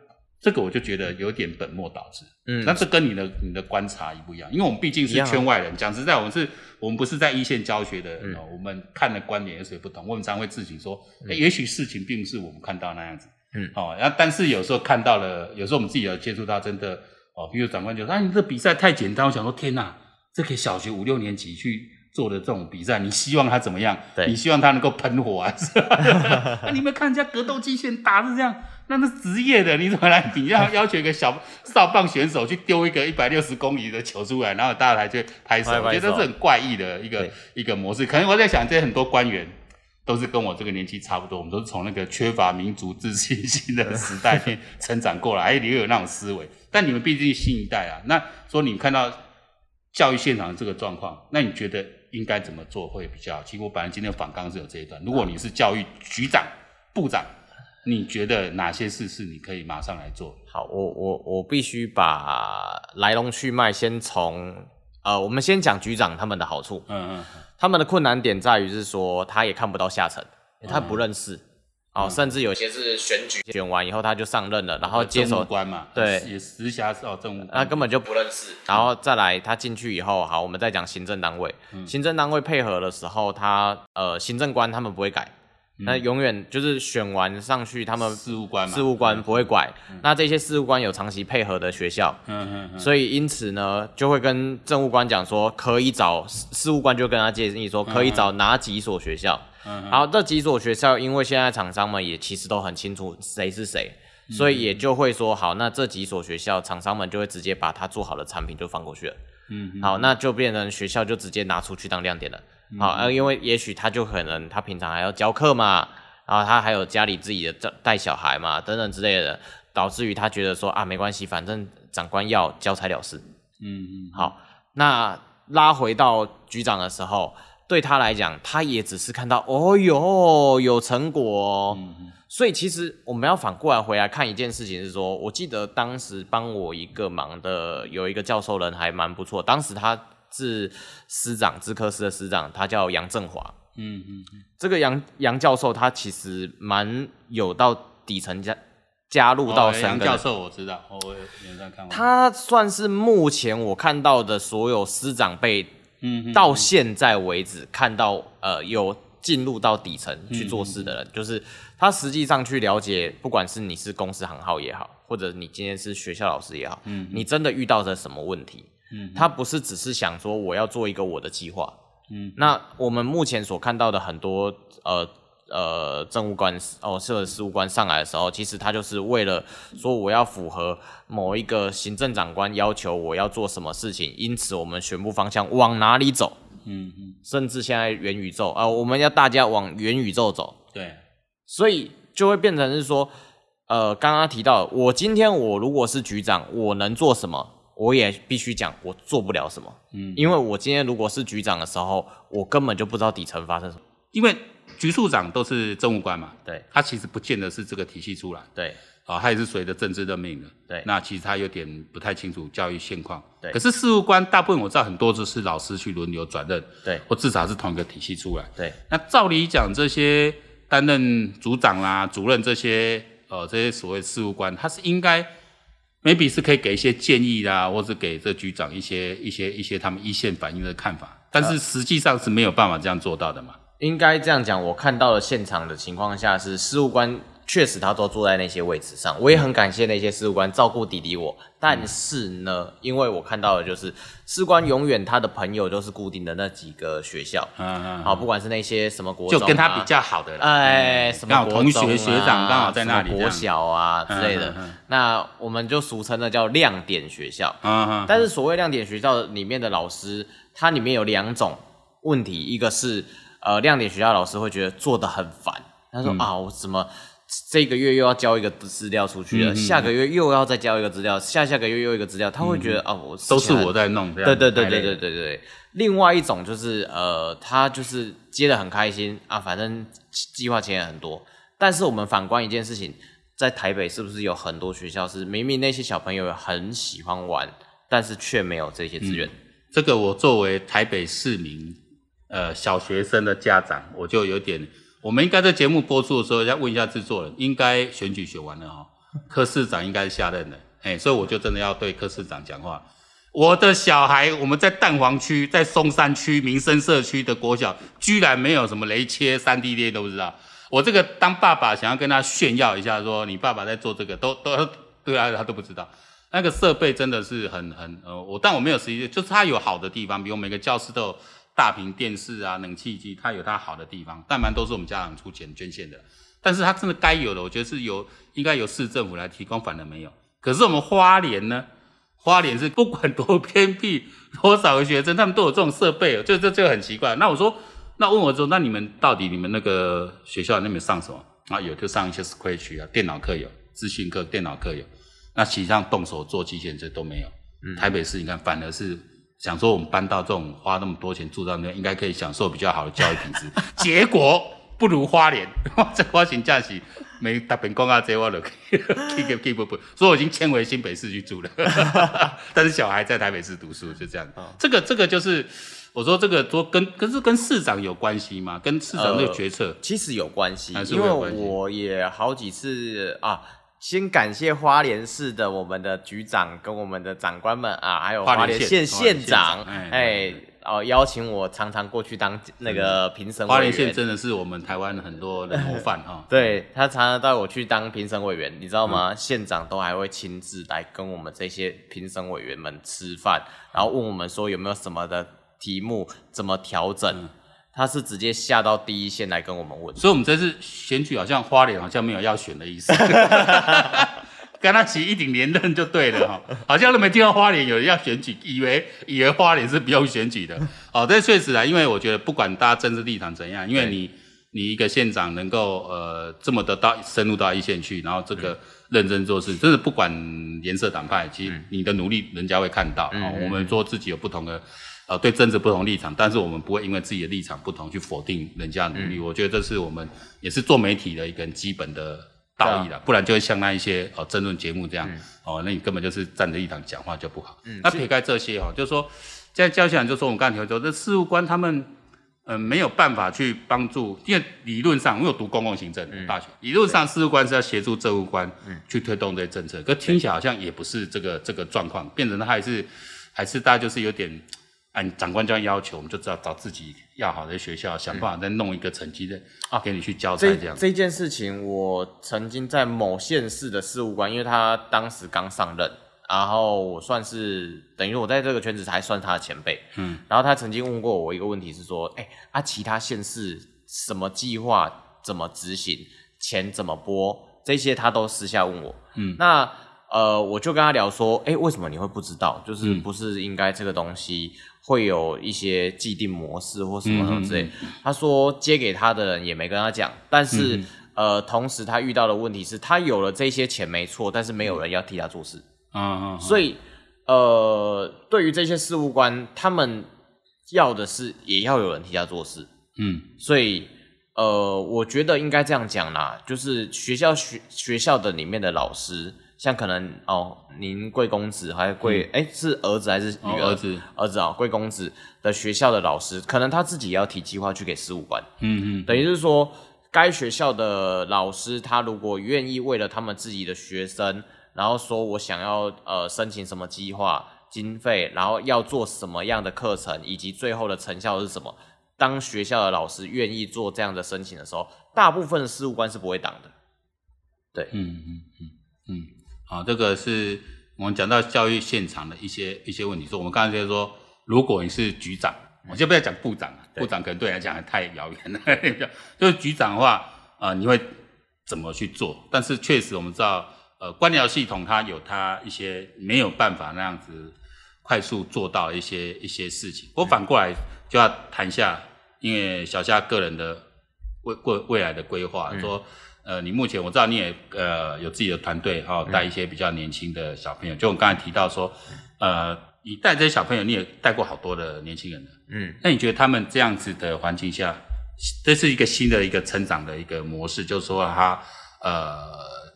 Speaker 1: 那这个我就觉得有点本末倒置，嗯，那这跟你的你的观察一不一样，因为我们毕竟是圈外人，讲实在，我们是，我们不是在一线教学的，嗯，我们看的观点有些不同，我们常会自己说，哎，也许事情并不是我们看到那样子，嗯，哦，然后但是有时候看到了，有时候我们自己有接触到，真的，哦，比如长官就说，啊，你这比赛太简单，我想说，天哪，这给小学五六年级去做的这种比赛，你希望他怎么样？对，你希望他能够喷火啊？是吧？啊，你们看人家格斗机器人打是这样。那那职业的，你怎么来比？要 要求一个小少棒选手去丢一个一百六十公里的球出来，然后大家来去拍手，拍拍手，我觉得这是很怪异的一个一个模式。可能我在想，这些很多官员都是跟我这个年纪差不多，我们都是从那个缺乏民族自信心的时代 成长过来，哎，你又有那种思维。但你们毕竟是新一代啊，那说你看到教育现场的这个状况，那你觉得应该怎么做会比较好？其实我本来今天反纲是有这一段，如果你是教育局长、部长。你觉得哪些事是你可以马上来做？
Speaker 2: 好，我我我必须把来龙去脉先从呃，我们先讲局长他们的好处。嗯嗯，他们的困难点在于是说，他也看不到下层，他不认识。哦、嗯，甚至有些是选举选完以后他就上任了，然后接手
Speaker 1: 官嘛，
Speaker 2: 对，
Speaker 1: 也直辖市哦政务，
Speaker 2: 那根本就不认识。然后再来他进去以后，好，我们再讲行政单位。嗯、行政单位配合的时候，他呃行政官他们不会改。那永远就是选完上去，他们
Speaker 1: 事务官嘛，
Speaker 2: 事务官不会拐。嗯、那这些事务官有长期配合的学校，嗯嗯，嗯，所以因此呢，就会跟政务官讲说，可以找事务官就跟他建议说，可以找哪几所学校。嗯，好，这几所学校，因为现在厂商们也其实都很清楚谁是谁，所以也就会说，好，那这几所学校厂商们就会直接把他做好的产品就放过去了。嗯，好，那就变成学校就直接拿出去当亮点了。好，呃、嗯，因为也许他就可能他平常还要教课嘛，然后他还有家里自己的带小孩嘛，等等之类的，导致于他觉得说啊，没关系，反正长官要交差了事。嗯嗯。好，那拉回到局长的时候，对他来讲，他也只是看到哦哟有成果，哦。所以其实我们要反过来回来看一件事情是说，我记得当时帮我一个忙的有一个教授人还蛮不错，当时他。是师长，资科司的师长，他叫杨振华。嗯嗯嗯，这个杨杨教授，他其实蛮有到底层加加入到深。杨
Speaker 1: 教授我知道，我有在看。
Speaker 2: 他算是目前我看到的所有师长辈，嗯，到现在为止看到呃有进入到底层去做事的人，就是他实际上去了解，不管是你是公司行号也好，或者你今天是学校老师也好，嗯，你真的遇到了什么问题？嗯，他不是只是想说我要做一个我的计划，嗯，那我们目前所看到的很多呃呃政务官哦，或者事务官上来的时候，其实他就是为了说我要符合某一个行政长官要求我要做什么事情，因此我们全部方向往哪里走，嗯嗯，甚至现在元宇宙啊，呃，我们要大家往元宇宙走，
Speaker 1: 对，
Speaker 2: 所以就会变成是说，呃，刚刚提到我今天我如果是局长，我能做什么？我也必须讲，我做不了什么，嗯，因为我今天如果是局长的时候，我根本就不知道底层发生什么，
Speaker 1: 因为局处长都是政务官嘛，对，他其实不见得是这个体系出来，对，啊，他也是随着政治任命的，对，那其实他有点不太清楚教育现况，对，可是事务官大部分我知道很多都是老师去轮流转任，对，或至少是同一个体系出来，对，那照理讲这些担任组长啦、啊、主任这些，呃，这些所谓事务官，他是应该。maybe 是可以给一些建议啦，或者给这局长一些一些一些他们一线反映的看法，但是实际上是没有办法这样做到的嘛。
Speaker 2: 应该这样讲，我看到了现场的情况下是事务官确实他都坐在那些位置上，我也很感谢那些事务官照顾弟弟我。但是呢，嗯、因为我看到的就是士官永远他的朋友都是固定的那几个学校，嗯嗯，好，不管是那些什么国
Speaker 1: 就跟他比较好的，
Speaker 2: 哎，什么国中、
Speaker 1: 学学长刚好在那里，
Speaker 2: 国小啊之类的，嗯嗯嗯、那我们就俗称的叫亮点学校。嗯嗯，但是所谓亮点学校里面的老师，它里面有两种问题，一个是呃亮点学校老师会觉得做的很烦，他说、嗯、啊我怎么。这个月又要交一个资料出去了，嗯、下个月又要再交一个资料，下下个月又一个资料，他会觉得、嗯、哦，我
Speaker 1: 都是我在弄，
Speaker 2: 对对对对对对对。另外一种就是呃，他就是接的很开心啊，反正计划钱也很多。但是我们反观一件事情，在台北是不是有很多学校是明明那些小朋友很喜欢玩，但是却没有这些资源？嗯、这
Speaker 1: 个我作为台北市民，呃，小学生的家长，我就有点。我们应该在节目播出的时候要问一下制作人，应该选举选完了哈，柯市长应该下任了，哎，所以我就真的要对柯市长讲话。我的小孩，我们在蛋黄区，在松山区民生社区的国小，居然没有什么雷切、三 D 列都不知道。我这个当爸爸想要跟他炫耀一下，说你爸爸在做这个，都都对啊，他都不知道。那个设备真的是很很呃，我但我没有实际，就是他有好的地方，比如每个教室都有。大屏电视啊，冷气机，它有它好的地方，但蛮都是我们家长出钱捐献的。但是它真的该有的，我觉得是由应该由市政府来提供，反而没有。可是我们花莲呢？花莲是不管多偏僻，多少个学生，他们都有这种设备，就这就很奇怪。那我说，那问我说，那你们到底你们那个学校那边上什么？啊，有就上一些 Scratch 啊，电脑课有，资讯课、电脑课有。那实际上动手做机器人这都没有。嗯，台北市你看，反而是。想说我们搬到这种花那么多钱住到那边，应该可以享受比较好的教育品质，结果不如花莲。这花钱假期没大本公啊，这我都 keep keep 不不，所以我已经迁回新北市去住了。但是小孩在台北市读书，就这样。哦、这个这个就是我说这个说跟可是跟市长有关系吗？跟市长这个决策、呃、其实有关系因为我也好几次啊。先感谢花莲市的我们的局长跟我们的长官们啊，还有花莲县县长，哎，哦，邀请我常常过去当那个评审委员。花莲县真的是我们台湾很多的模范 哈。对，他常常带我去当评审委员，你知道吗？县长都还会亲自来跟我们这些评审委员们吃饭，然后问我们说有没有什么的题目，怎么调整。他是直接下到第一线来跟我们问，所以我们这次选举好像花莲好像没有要选的意思，跟他起一顶连任就对了哈，好像都没听到花莲有人要选举，以为以为花莲是不用选举的，哦，这确实啊，因为我觉得不管大家政治立场怎样，因为你你一个县长能够呃这么的到深入到一线去，然后这个认真做事，真的不管颜色党派，其实你的努力人家会看到，哦，我们做自己有不同的。呃，对政治不同立场，但是我们不会因为自己的立场不同去否定人家的努力。嗯、我觉得这是我们也是做媒体的一个基本的道义了，啊、不然就会像那一些哦争论节目这样，嗯、哦，那你根本就是站着一党讲话就不好。嗯、那撇开这些哈、哦，就是说，现在交下来就说我们刚才提到，这事务官他们没有办法去帮助，因为理论上我有读公共行政大学，嗯、理论上事务官是要协助政务官去推动这些政策，嗯、可听起来好像也不是这个这个状况，变成他还是还是大家就是有点。按长官这样要求，我们就知道找自己要好的学校，想办法再弄一个成绩的啊，给你去交差这样。这件事情，我曾经在某县市的事务官，因为他当时刚上任，然后我算是等于我在这个圈子还算他的前辈，嗯，然后他曾经问过我一个问题是说，哎，啊，其他县市什么计划怎么执行，钱怎么拨，这些他都私下问我，嗯，那呃，我就跟他聊说，哎，为什么你会不知道？就是不是应该这个东西？会有一些既定模式或什么什么之类。他说接给他的人也没跟他讲，但是、嗯、呃，同时他遇到的问题是他有了这些钱没错，但是没有人要替他做事。嗯嗯。嗯嗯所以呃，对于这些事务官，他们要的是也要有人替他做事。嗯。所以呃，我觉得应该这样讲啦，就是学校学学校的里面的老师。像可能哦，您贵公子还是贵哎、嗯，是儿子还是女儿？儿子，儿子啊，贵公子的学校的老师，可能他自己也要提计划去给事务官。嗯嗯，等于是说，该学校的老师，他如果愿意为了他们自己的学生，然后说我想要呃申请什么计划经费，然后要做什么样的课程，以及最后的成效是什么，当学校的老师愿意做这样的申请的时候，大部分的事务官是不会挡的。
Speaker 2: 对，
Speaker 1: 嗯嗯嗯嗯，好，这个是我们讲到教育现场的一些一些问题。说我们刚才就是说，如果你是局长，我先不要讲部长了，部长可能对你来讲还太遥远了。就是局长的话，啊、呃，你会怎么去做？但是确实我们知道，呃，官僚系统它有它一些没有办法那样子快速做到一些一些事情。我反过来就要谈一下，因为小夏个人的未未未来的规划，说。呃，你目前我知道你也呃有自己的团队哈，带一些比较年轻的小朋友。嗯、就我刚才提到说，呃，你带这些小朋友，你也带过好多的年轻人的。嗯，那你觉得他们这样子的环境下，这是一个新的一个成长的一个模式，就是说他呃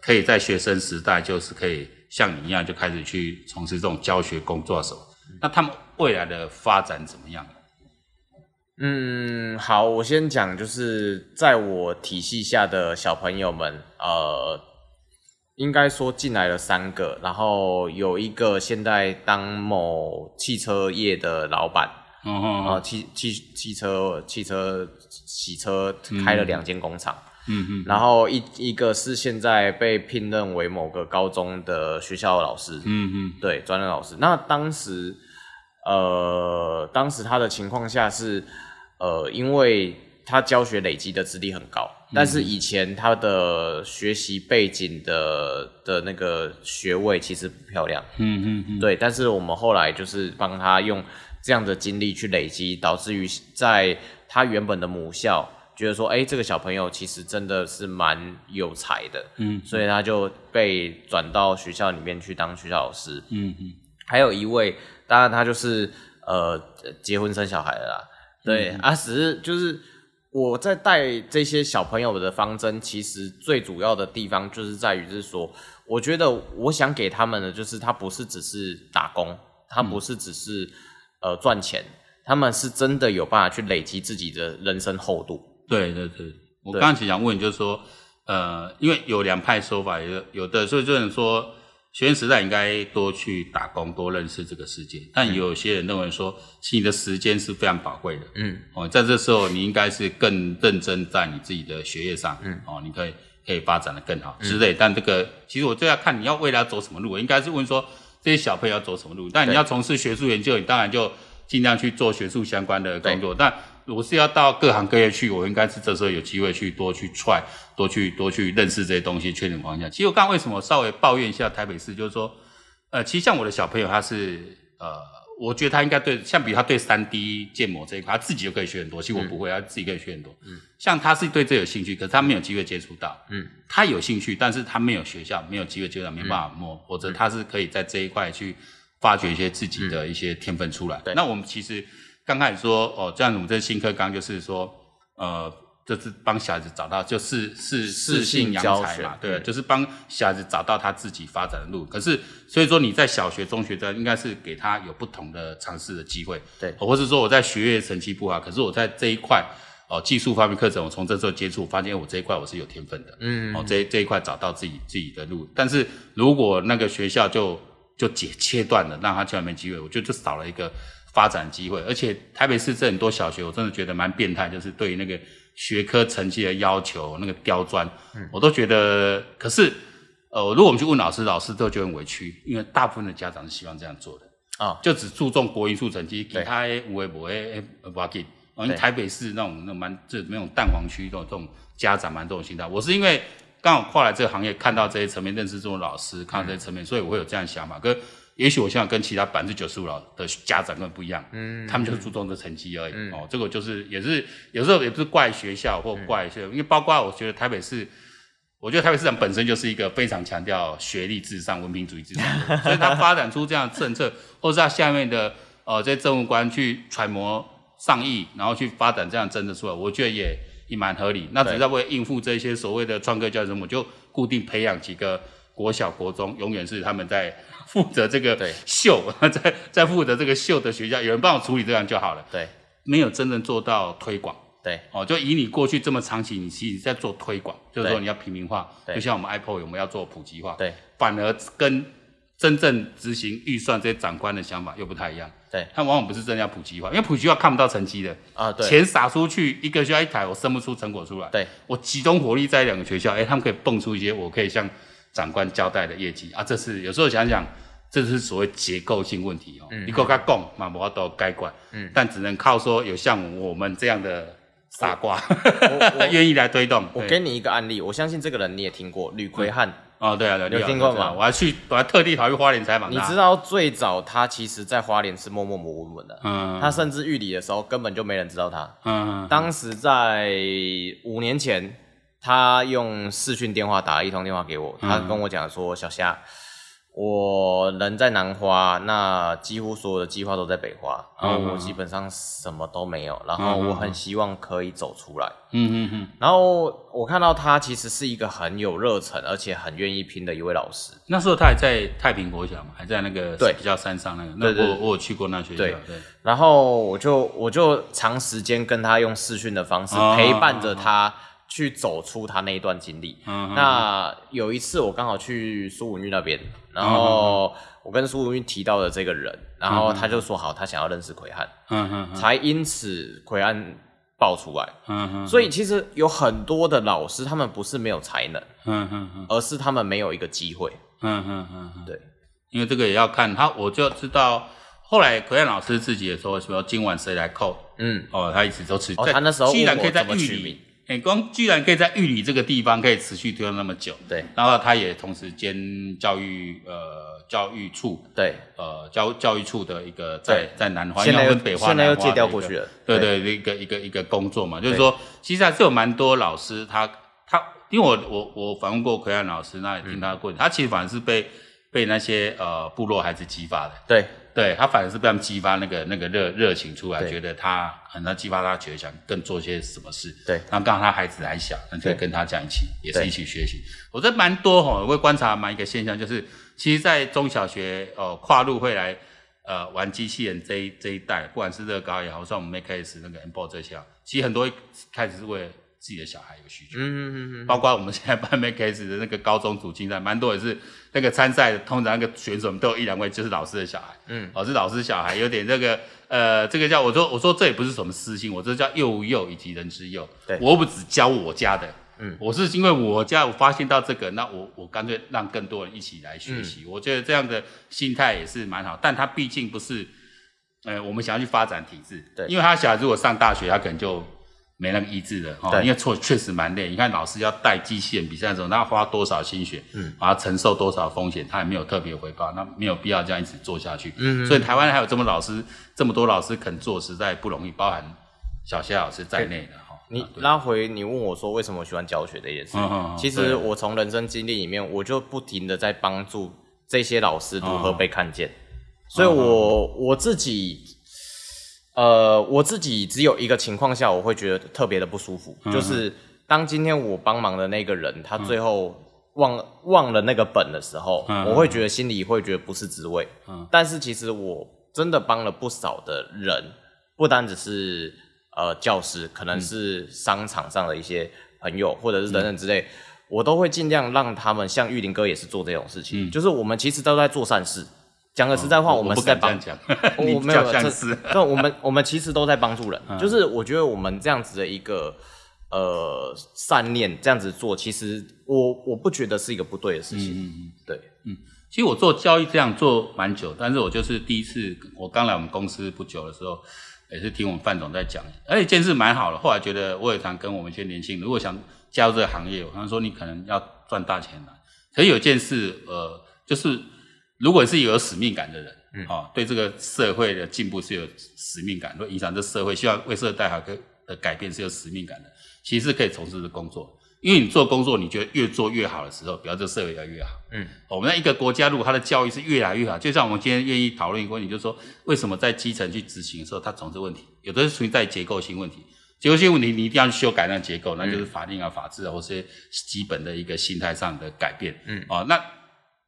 Speaker 1: 可以在学生时代就是可以像你一样就开始去从事这种教学工作的时候，那他们未来的发展怎么样？
Speaker 2: 嗯，好，我先讲，就是在我体系下的小朋友们，呃，应该说进来了三个，然后有一个现在当某汽车业的老板，嗯嗯，啊，汽汽汽车汽车洗车开了两间工厂，嗯嗯，然后一一个是现在被聘任为某个高中的学校的老师，嗯嗯，对，专任老师。那当时，呃，当时他的情况下是。呃，因为他教学累积的资历很高，但是以前他的学习背景的的那个学位其实不漂亮，嗯嗯嗯，对。但是我们后来就是帮他用这样的经历去累积，导致于在他原本的母校觉得说，哎，这个小朋友其实真的是蛮有才的，嗯，所以他就被转到学校里面去当学校老师，嗯嗯。还有一位，当然他就是呃结婚生小孩了啦。对，啊，只是就是我在带这些小朋友的方针，其实最主要的地方就是在于，是说，我觉得我想给他们的，就是他不是只是打工，他不是只是、嗯、呃赚钱，他们是真的有办法去累积自己的人生厚度。
Speaker 1: 对对对，我刚刚其实想问，就是说，呃，因为有两派说法，有有的，所以就是说。学生时代应该多去打工，多认识这个世界。但有些人认为说，其实你的时间是非常宝贵的。嗯，哦，在这时候你应该是更认真在你自己的学业上。嗯，哦，你可以可以发展的更好之类。嗯、但这个其实我就要看你要未来要走什么路。应该是问说这些小朋友要走什么路。但你要从事学术研究，你当然就尽量去做学术相关的工作。但我是要到各行各业去，我应该是这时候有机会去多去 try，多去多去认识这些东西，确定方向。其实我刚刚为什么稍微抱怨一下台北市，就是说，呃，其实像我的小朋友，他是呃，我觉得他应该对，像比如他对三 D 建模这一块，他自己就可以学很多。其实我不会，他自己可以学很多。嗯。像他是对这有兴趣，可是他没有机会接触到。嗯。他有兴趣，但是他没有学校，没有机会接触到，没办法摸，或者他是可以在这一块去发掘一些自己的一些天分出来。对。那我们其实。刚开始说哦，这样我们这新课纲就是说，呃，就是帮小孩子找到就是是是性扬才嘛，对，就是帮小孩子找到他自己发展的路。可是，所以说你在小学、中学的应该是给他有不同的尝试的机会，对，或是说我在学业成绩不好，可是我在这一块哦技术方面课程，我从这时候接触，发现我这一块我是有天分的，嗯，哦这这一块找到自己自己的路。但是如果那个学校就就解切断了，让他去外面机会，我觉得就少了一个。发展机会，而且台北市这很多小学，我真的觉得蛮变态，就是对于那个学科成绩的要求，那个刁钻，嗯，我都觉得。可是，呃，如果我们去问老师，老师都觉得很委屈，因为大部分的家长是希望这样做的啊，哦，就只注重国英数成绩，其他无为不为不要紧。因为台北市那种那蛮这那种蛋黄区这种这种家长蛮这种心态。我是因为刚好跨来这个行业，看到这些层面，认识这种老师，看到这些层面，嗯，所以我会有这样的想法。跟也许我现在跟其他百分之九十五老的家长根本不一样，嗯，他们就是注重这成绩而已，嗯，哦，这个就是也是有时候也不是怪学校或怪学因为包括我觉得台北市，我觉得台北市长本身就是一个非常强调学历至上、文凭主义至上，所以他发展出这样的政策，或是他下面的呃这些政务官去揣摩上意，然后去发展这样的政策出来，我觉得也也蛮合理。那只是为了应付这些所谓的创客教育，我就固定培养几个国小、国中，永远是他们在。负责这个秀，在在负责这个秀的学校，有人帮我处理这样就好了。对，没有真正做到推广。对，哦，就以你过去这么长期，你其实在做推广，就是说你要平民化，就像我们 Apple 我们要做普及化。对，反而跟真正执行预算这些长官的想法又不太一样。
Speaker 2: 对，
Speaker 1: 他往往不是真的要普及化，因为普及化看不到成绩的
Speaker 2: 啊。对，
Speaker 1: 钱撒出去，一个学校一台，我生不出成果出来。
Speaker 2: 对，
Speaker 1: 我集中火力在两个学校，哎，他们可以蹦出一些我可以向长官交代的业绩啊。这是有时候想想，这是所谓结构性问题哦。嗯。你给我讲嘛，我都该管。嗯。但只能靠说有像我们这样的傻瓜，愿意来推动。
Speaker 2: 我给你一个案例，我相信这个人你也听过，吕奎汉。
Speaker 1: 哦，对啊，对啊
Speaker 2: 有听过吗？
Speaker 1: 我还去，我还特地跑去花莲采访他。
Speaker 2: 你知道最早他其实，在花莲是默默无闻的。嗯。他甚至玉里的时候，根本就没人知道他。嗯。当时在五年前，他用视讯电话打了一通电话给我，他跟我讲说：“小虾。”我人在南花，那几乎所有的计划都在北花，然后我基本上什么都没有，然后我很希望可以走出来。嗯嗯嗯。然后我看到他其实是一个很有热忱，而且很愿意拼的一位老师。
Speaker 1: 那时候他还在太平国小嘛，还在那个对比较山上那个。对，对，对，我我有去过那学校。对。对，
Speaker 2: 然后我就我就长时间跟他用视讯的方式陪伴着他。去走出他那一段经历。嗯，那有一次我刚好去苏文玉那边，然后我跟苏文玉提到了这个人，然后他就说好，他想要认识奎汉。嗯嗯，才因此奎汉爆出来。嗯嗯，所以其实有很多的老师，他们不是没有才能，嗯嗯，而是他们没有一个机会。嗯嗯嗯，对，
Speaker 1: 因为这个也要看他，我就知道后来奎汉老师自己也说，说今晚谁来扣？嗯，哦，他一直都持续。
Speaker 2: 哦，他那时候
Speaker 1: 居然可以在玉里。哎，光居然可以在玉里这个地方可以持续推动那么久，
Speaker 2: 对。
Speaker 1: 然后他也同时兼教育呃教育处，
Speaker 2: 对，
Speaker 1: 呃教教育处的一个在在南华，现在跟北华
Speaker 2: 现在又借调过去了，
Speaker 1: 对对，一个一个一个工作嘛，就是说其实还是有蛮多老师，他他因为我我我访问过奎安老师，那也听他过程，他其实反而是被被那些呃部落孩子激发的，
Speaker 2: 对。
Speaker 1: 对，他反而是被他们激发那个那个热热情出来，觉得他很能激发他，觉得想更做些什么事。
Speaker 2: 对，
Speaker 1: 然后刚好他孩子还小，那就跟他这样一起，也是一起学习。我觉得蛮多哈，我会观察蛮一个现象，就是其实，在中小学哦、呃、跨入会来呃玩机器人这一这一代，不管是乐高也好，像我们 Makex 那个 MBO 这些，其实很多一开始是为了。自己的小孩有需求，嗯嗯嗯嗯，包括我们现在办 Makex 的那个高中组竞赛，蛮多也是那个参赛的，通常那个选手们都有一两位就是老师的小孩，嗯，哦是老师小孩，有点这个呃，这个叫我说我说这也不是什么私心，我这叫幼幼以及人之幼，对，我不只教我家的，嗯，我是因为我家我发现到这个，那我我干脆让更多人一起来学习，嗯，我觉得这样的心态也是蛮好，但他毕竟不是，呃，我们想要去发展体制，对，因为他小孩如果上大学，他可能就。没那个意志的哈，因为错确实蛮累。你看老师要带机器人比赛的时候，他要花多少心血，嗯，然后承受多少风险，他也没有特别回报，那没有必要这样一直做下去。嗯，所以台湾还有这么老师，这么多老师肯做，实在不容易，包含小谢老师在内的哈。
Speaker 2: 你拉回你问我说为什么喜欢教学这件事，其实我从人生经历里面，我就不停的在帮助这些老师如何被看见，所以我我自己。呃，我自己只有一个情况下，我会觉得特别的不舒服，嗯、就是当今天我帮忙的那个人，他最后忘、嗯、忘了那个本的时候，嗯、我会觉得心里会觉得不是滋味。嗯，但是其实我真的帮了不少的人，不单只是呃教师，可能是商场上的一些朋友，或者是等等之类，嗯、我都会尽量让他们像玉林哥也是做这种事情，嗯、就是我们其实都在做善事。讲个实在话，我们是在帮，我没有这是，那我们我们其实都在帮助人，就是我觉得我们这样子的一个呃善念这样子做，其实我我不觉得是一个不对的事情，嗯嗯对，
Speaker 1: 嗯，其实我做交易这样做蛮久，但是我就是第一次，我刚来我们公司不久的时候，也是听我们范总在讲，而且一件事蛮好的，后来觉得我也常跟我们一些年轻人，如果想加入这个行业，我常说你可能要赚大钱了，可是有件事，呃，就是。如果是有使命感的人，嗯，哦，对这个社会的进步是有使命感，会影响这社会，希望为社会带来的改变是有使命感的，其实是可以从事的工作。因为你做工作，你觉得越做越好的时候，表示这社会越来越好。嗯，我们在一个国家，如果它的教育是越来越好，就像我们今天愿意讨论一个问题，就是说为什么在基层去执行的时候，它总是问题，有的是存在结构性问题。结构性问题，你一定要去修改那个结构，那就是法令啊、法制啊，或是基本的一个心态上的改变。嗯，哦，那。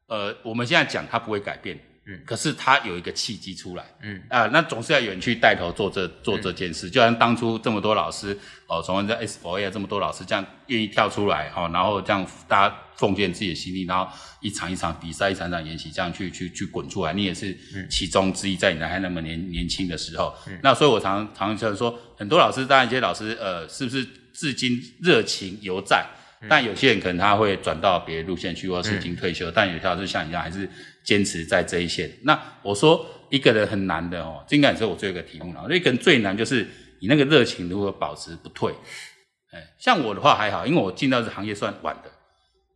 Speaker 1: 呃，我们现在讲它不会改变，嗯，可是他有一个契机出来，嗯。啊，那总是要有人去带头做这做这件事，嗯、就像当初这么多老师哦，从在 S4A 这么多老师这样愿意跳出来哈、哦，然后这样大家奉献自己的心力，然后一场一场比赛，一场一场演习，这样去去去滚出来，你也是其中之一，在你还那么年年轻的时候，嗯，那所以我常常就是说，很多老师，当然一些老师呃，是不是至今热情犹在？但有些人可能他会转到别的路线去，或是已经退休，嗯、但有些老师像你一样，还是坚持在这一线。那我说一个人很难的哦，这应该也是我最后一个题目了。一个人最难就是你那个热情如何保持不退。哎，像我的话还好，因为我进到这行业算晚的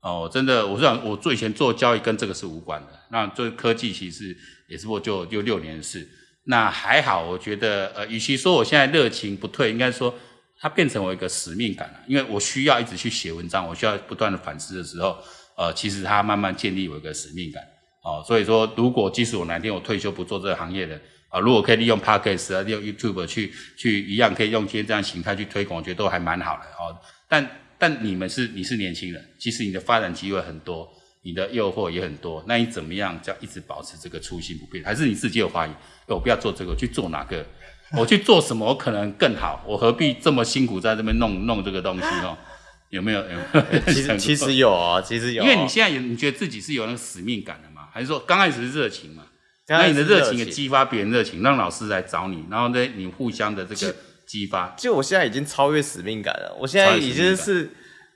Speaker 1: 哦，真的，我是想我最以前做交易跟这个是无关的。那做科技其实也是我就就六年的事。那还好，我觉得呃，与其说我现在热情不退，应该说。它变成我一个使命感了，因为我需要一直去写文章，我需要不断的反思的时候，呃，其实它慢慢建立我一个使命感，哦，所以说，如果即使我哪天我退休不做这个行业的，啊、如果可以利用 Podcast 啊，利用 YouTube 去去一样可以用今天这样形态去推广，我觉得都还蛮好的哦。但但你们是你是年轻人，其实你的发展机会很多，你的诱惑也很多，那你怎么样叫一直保持这个初心不变？还是你自己有怀疑？我不要做这个，去做哪个？我去做什么，可能更好。我何必这么辛苦在这边弄 弄这个东西哦？有没有？有没有
Speaker 2: 其实其实有啊，其实有。
Speaker 1: 因为你现在有，你觉得自己是有那个使命感的吗？还是说刚开始是热情嘛？那你的热情也激发别人热情，让老师来找你，然后呢，你互相的这个激发。
Speaker 2: 就我现在已经超越使命感了，我现在已经是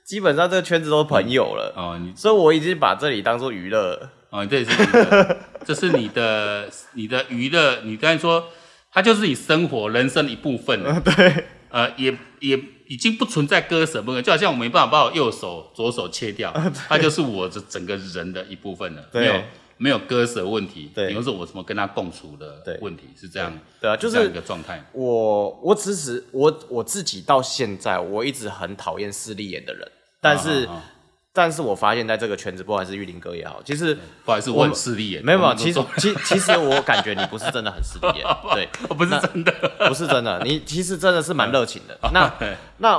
Speaker 2: 基本上这个圈子都是朋友了哦。你所以我已经把这里当做娱乐
Speaker 1: 哦，这也是娱乐，这是你的你的娱乐。你刚才说。它就是你生活人生的一部分了，
Speaker 2: 嗯、对，
Speaker 1: 呃，也也已经不存在割舍不可，就好像我没办法把我右手左手切掉，嗯、它就是我这整个人的一部分了，没有没有割舍问题，对，比如说我怎么跟他共处的问题是这样，
Speaker 2: 对啊，就是这样一个状态。我我只是我我自己到现在我一直很讨厌势利眼的人，但是。啊啊啊但是我发现，在这个圈子，不管是玉林哥也好，其实
Speaker 1: 不好意思，我很势利眼，
Speaker 2: 没有没有，其实其其实我感觉你不是真的很势利眼，对，
Speaker 1: 我不是真的，
Speaker 2: 不是真的，你其实真的是蛮热情的。那那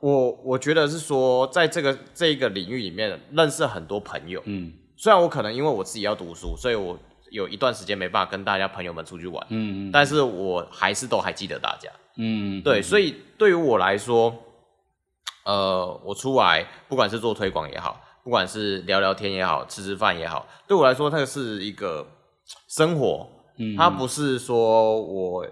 Speaker 2: 我我觉得是说，在这个这一个领域里面认识很多朋友，嗯，虽然我可能因为我自己要读书，所以我有一段时间没办法跟大家朋友们出去玩，嗯嗯，但是我还是都还记得大家，嗯，对，所以对于我来说。呃，我出来，不管是做推广也好，不管是聊聊天也好，吃吃饭也好，对我来说，它是一个生活，嗯，它不是说我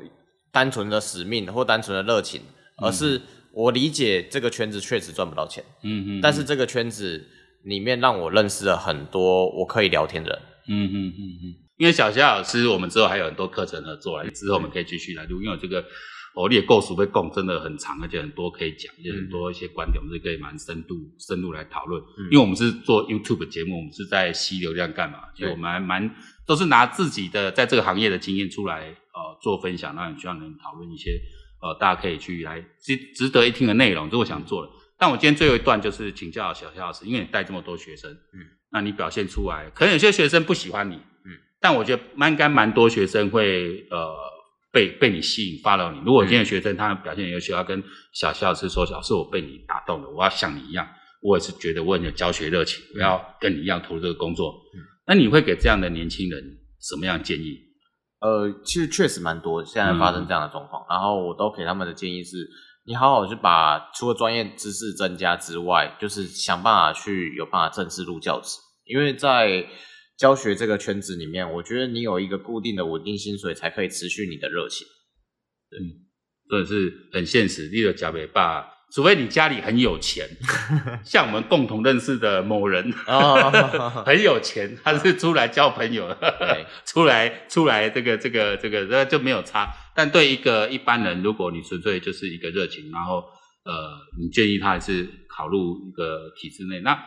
Speaker 2: 单纯的使命或单纯的热情，而是我理解这个圈子确实赚不到钱，嗯嗯，但是这个圈子里面让我认识了很多我可以聊天的人，嗯嗯嗯嗯，
Speaker 1: 因为小夏老师，我们之后还有很多课程合作，之后我们可以继续来录，因为这个。我也构熟被供真的很长，而且很多可以讲，也很多一些观点，我们是可以蛮深度深入来讨论。嗯、因为我们是做 YouTube 节目，我们是在吸流量干嘛？所以我们还蛮都是拿自己的在这个行业的经验出来呃做分享，让你希望能讨论一些呃大家可以去来值值得一听的内容，这我想做的。但我今天最后一段就是请教小夏老师，因为你带这么多学生，嗯，那你表现出来，可能有些学生不喜欢你，嗯，但我觉得蛮应该蛮多学生会呃。被被你吸引，follow 你。如果今天学生他表现优秀，要跟小夏老师说：“老师，我被你打动了，我要像你一样，我也是觉得我很有教学热情，我要跟你一样投入这个工作。嗯”那你会给这样的年轻人什么样的建议？
Speaker 2: 呃，其实确实蛮多，现在发生这样的状况，嗯、然后我都给他们的建议是：你好好去把除了专业知识增加之外，就是想办法去有办法正式入教职，因为在。教学这个圈子里面，我觉得你有一个固定的稳定薪水，才可以持续你的热情。
Speaker 1: 嗯，真的是很现实。例如加倍爸，除非你家里很有钱，像我们共同认识的某人，很有钱，他是出来交朋友的，出来出来这个这个这个，那就没有差。但对一个一般人，如果你纯粹就是一个热情，然后呃，你建议他还是考入一个体制内，那。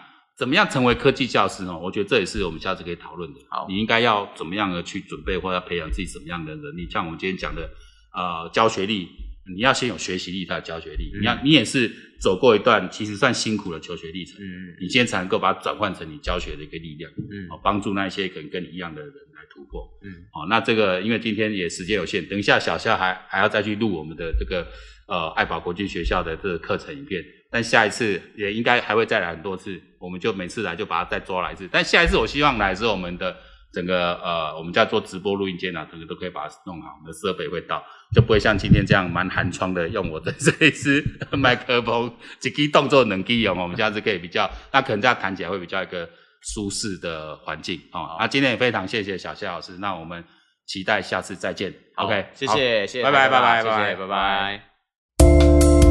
Speaker 1: 怎么样成为科技教师呢？我觉得这也是我们下次可以讨论的。好，你应该要怎么样的去准备，或者要培养自己什么样的能力？像我们今天讲的，呃，教学力，你要先有学习力，才有教学力。嗯、你要，你也是走过一段其实算辛苦的求学历程，嗯，你今天才能够把它转换成你教学的一个力量，嗯，好，帮助那一些可能跟你一样的人来突破，嗯，好，那这个因为今天也时间有限，等一下小夏还还要再去录我们的这个呃爱宝国际学校的这个课程影片。但下一次也应该还会再来很多次，我们就每次来就把它再抓来一次。但下一次我希望来的是我们的整个呃，我们叫做直播录音间啊，整个都可以把它弄好，我们的设备会到，就不会像今天这样蛮寒窗的，用我的 这一支麦克风，几个动作能够用，我们下次可以比较，那可能这样弹起来会比较一个舒适的环境啊。好那今天也非常谢谢小夏老师，那我们期待下次再
Speaker 2: 见。
Speaker 1: OK，
Speaker 2: 谢谢，谢谢，
Speaker 1: 拜拜，拜拜，拜拜，
Speaker 2: 拜拜。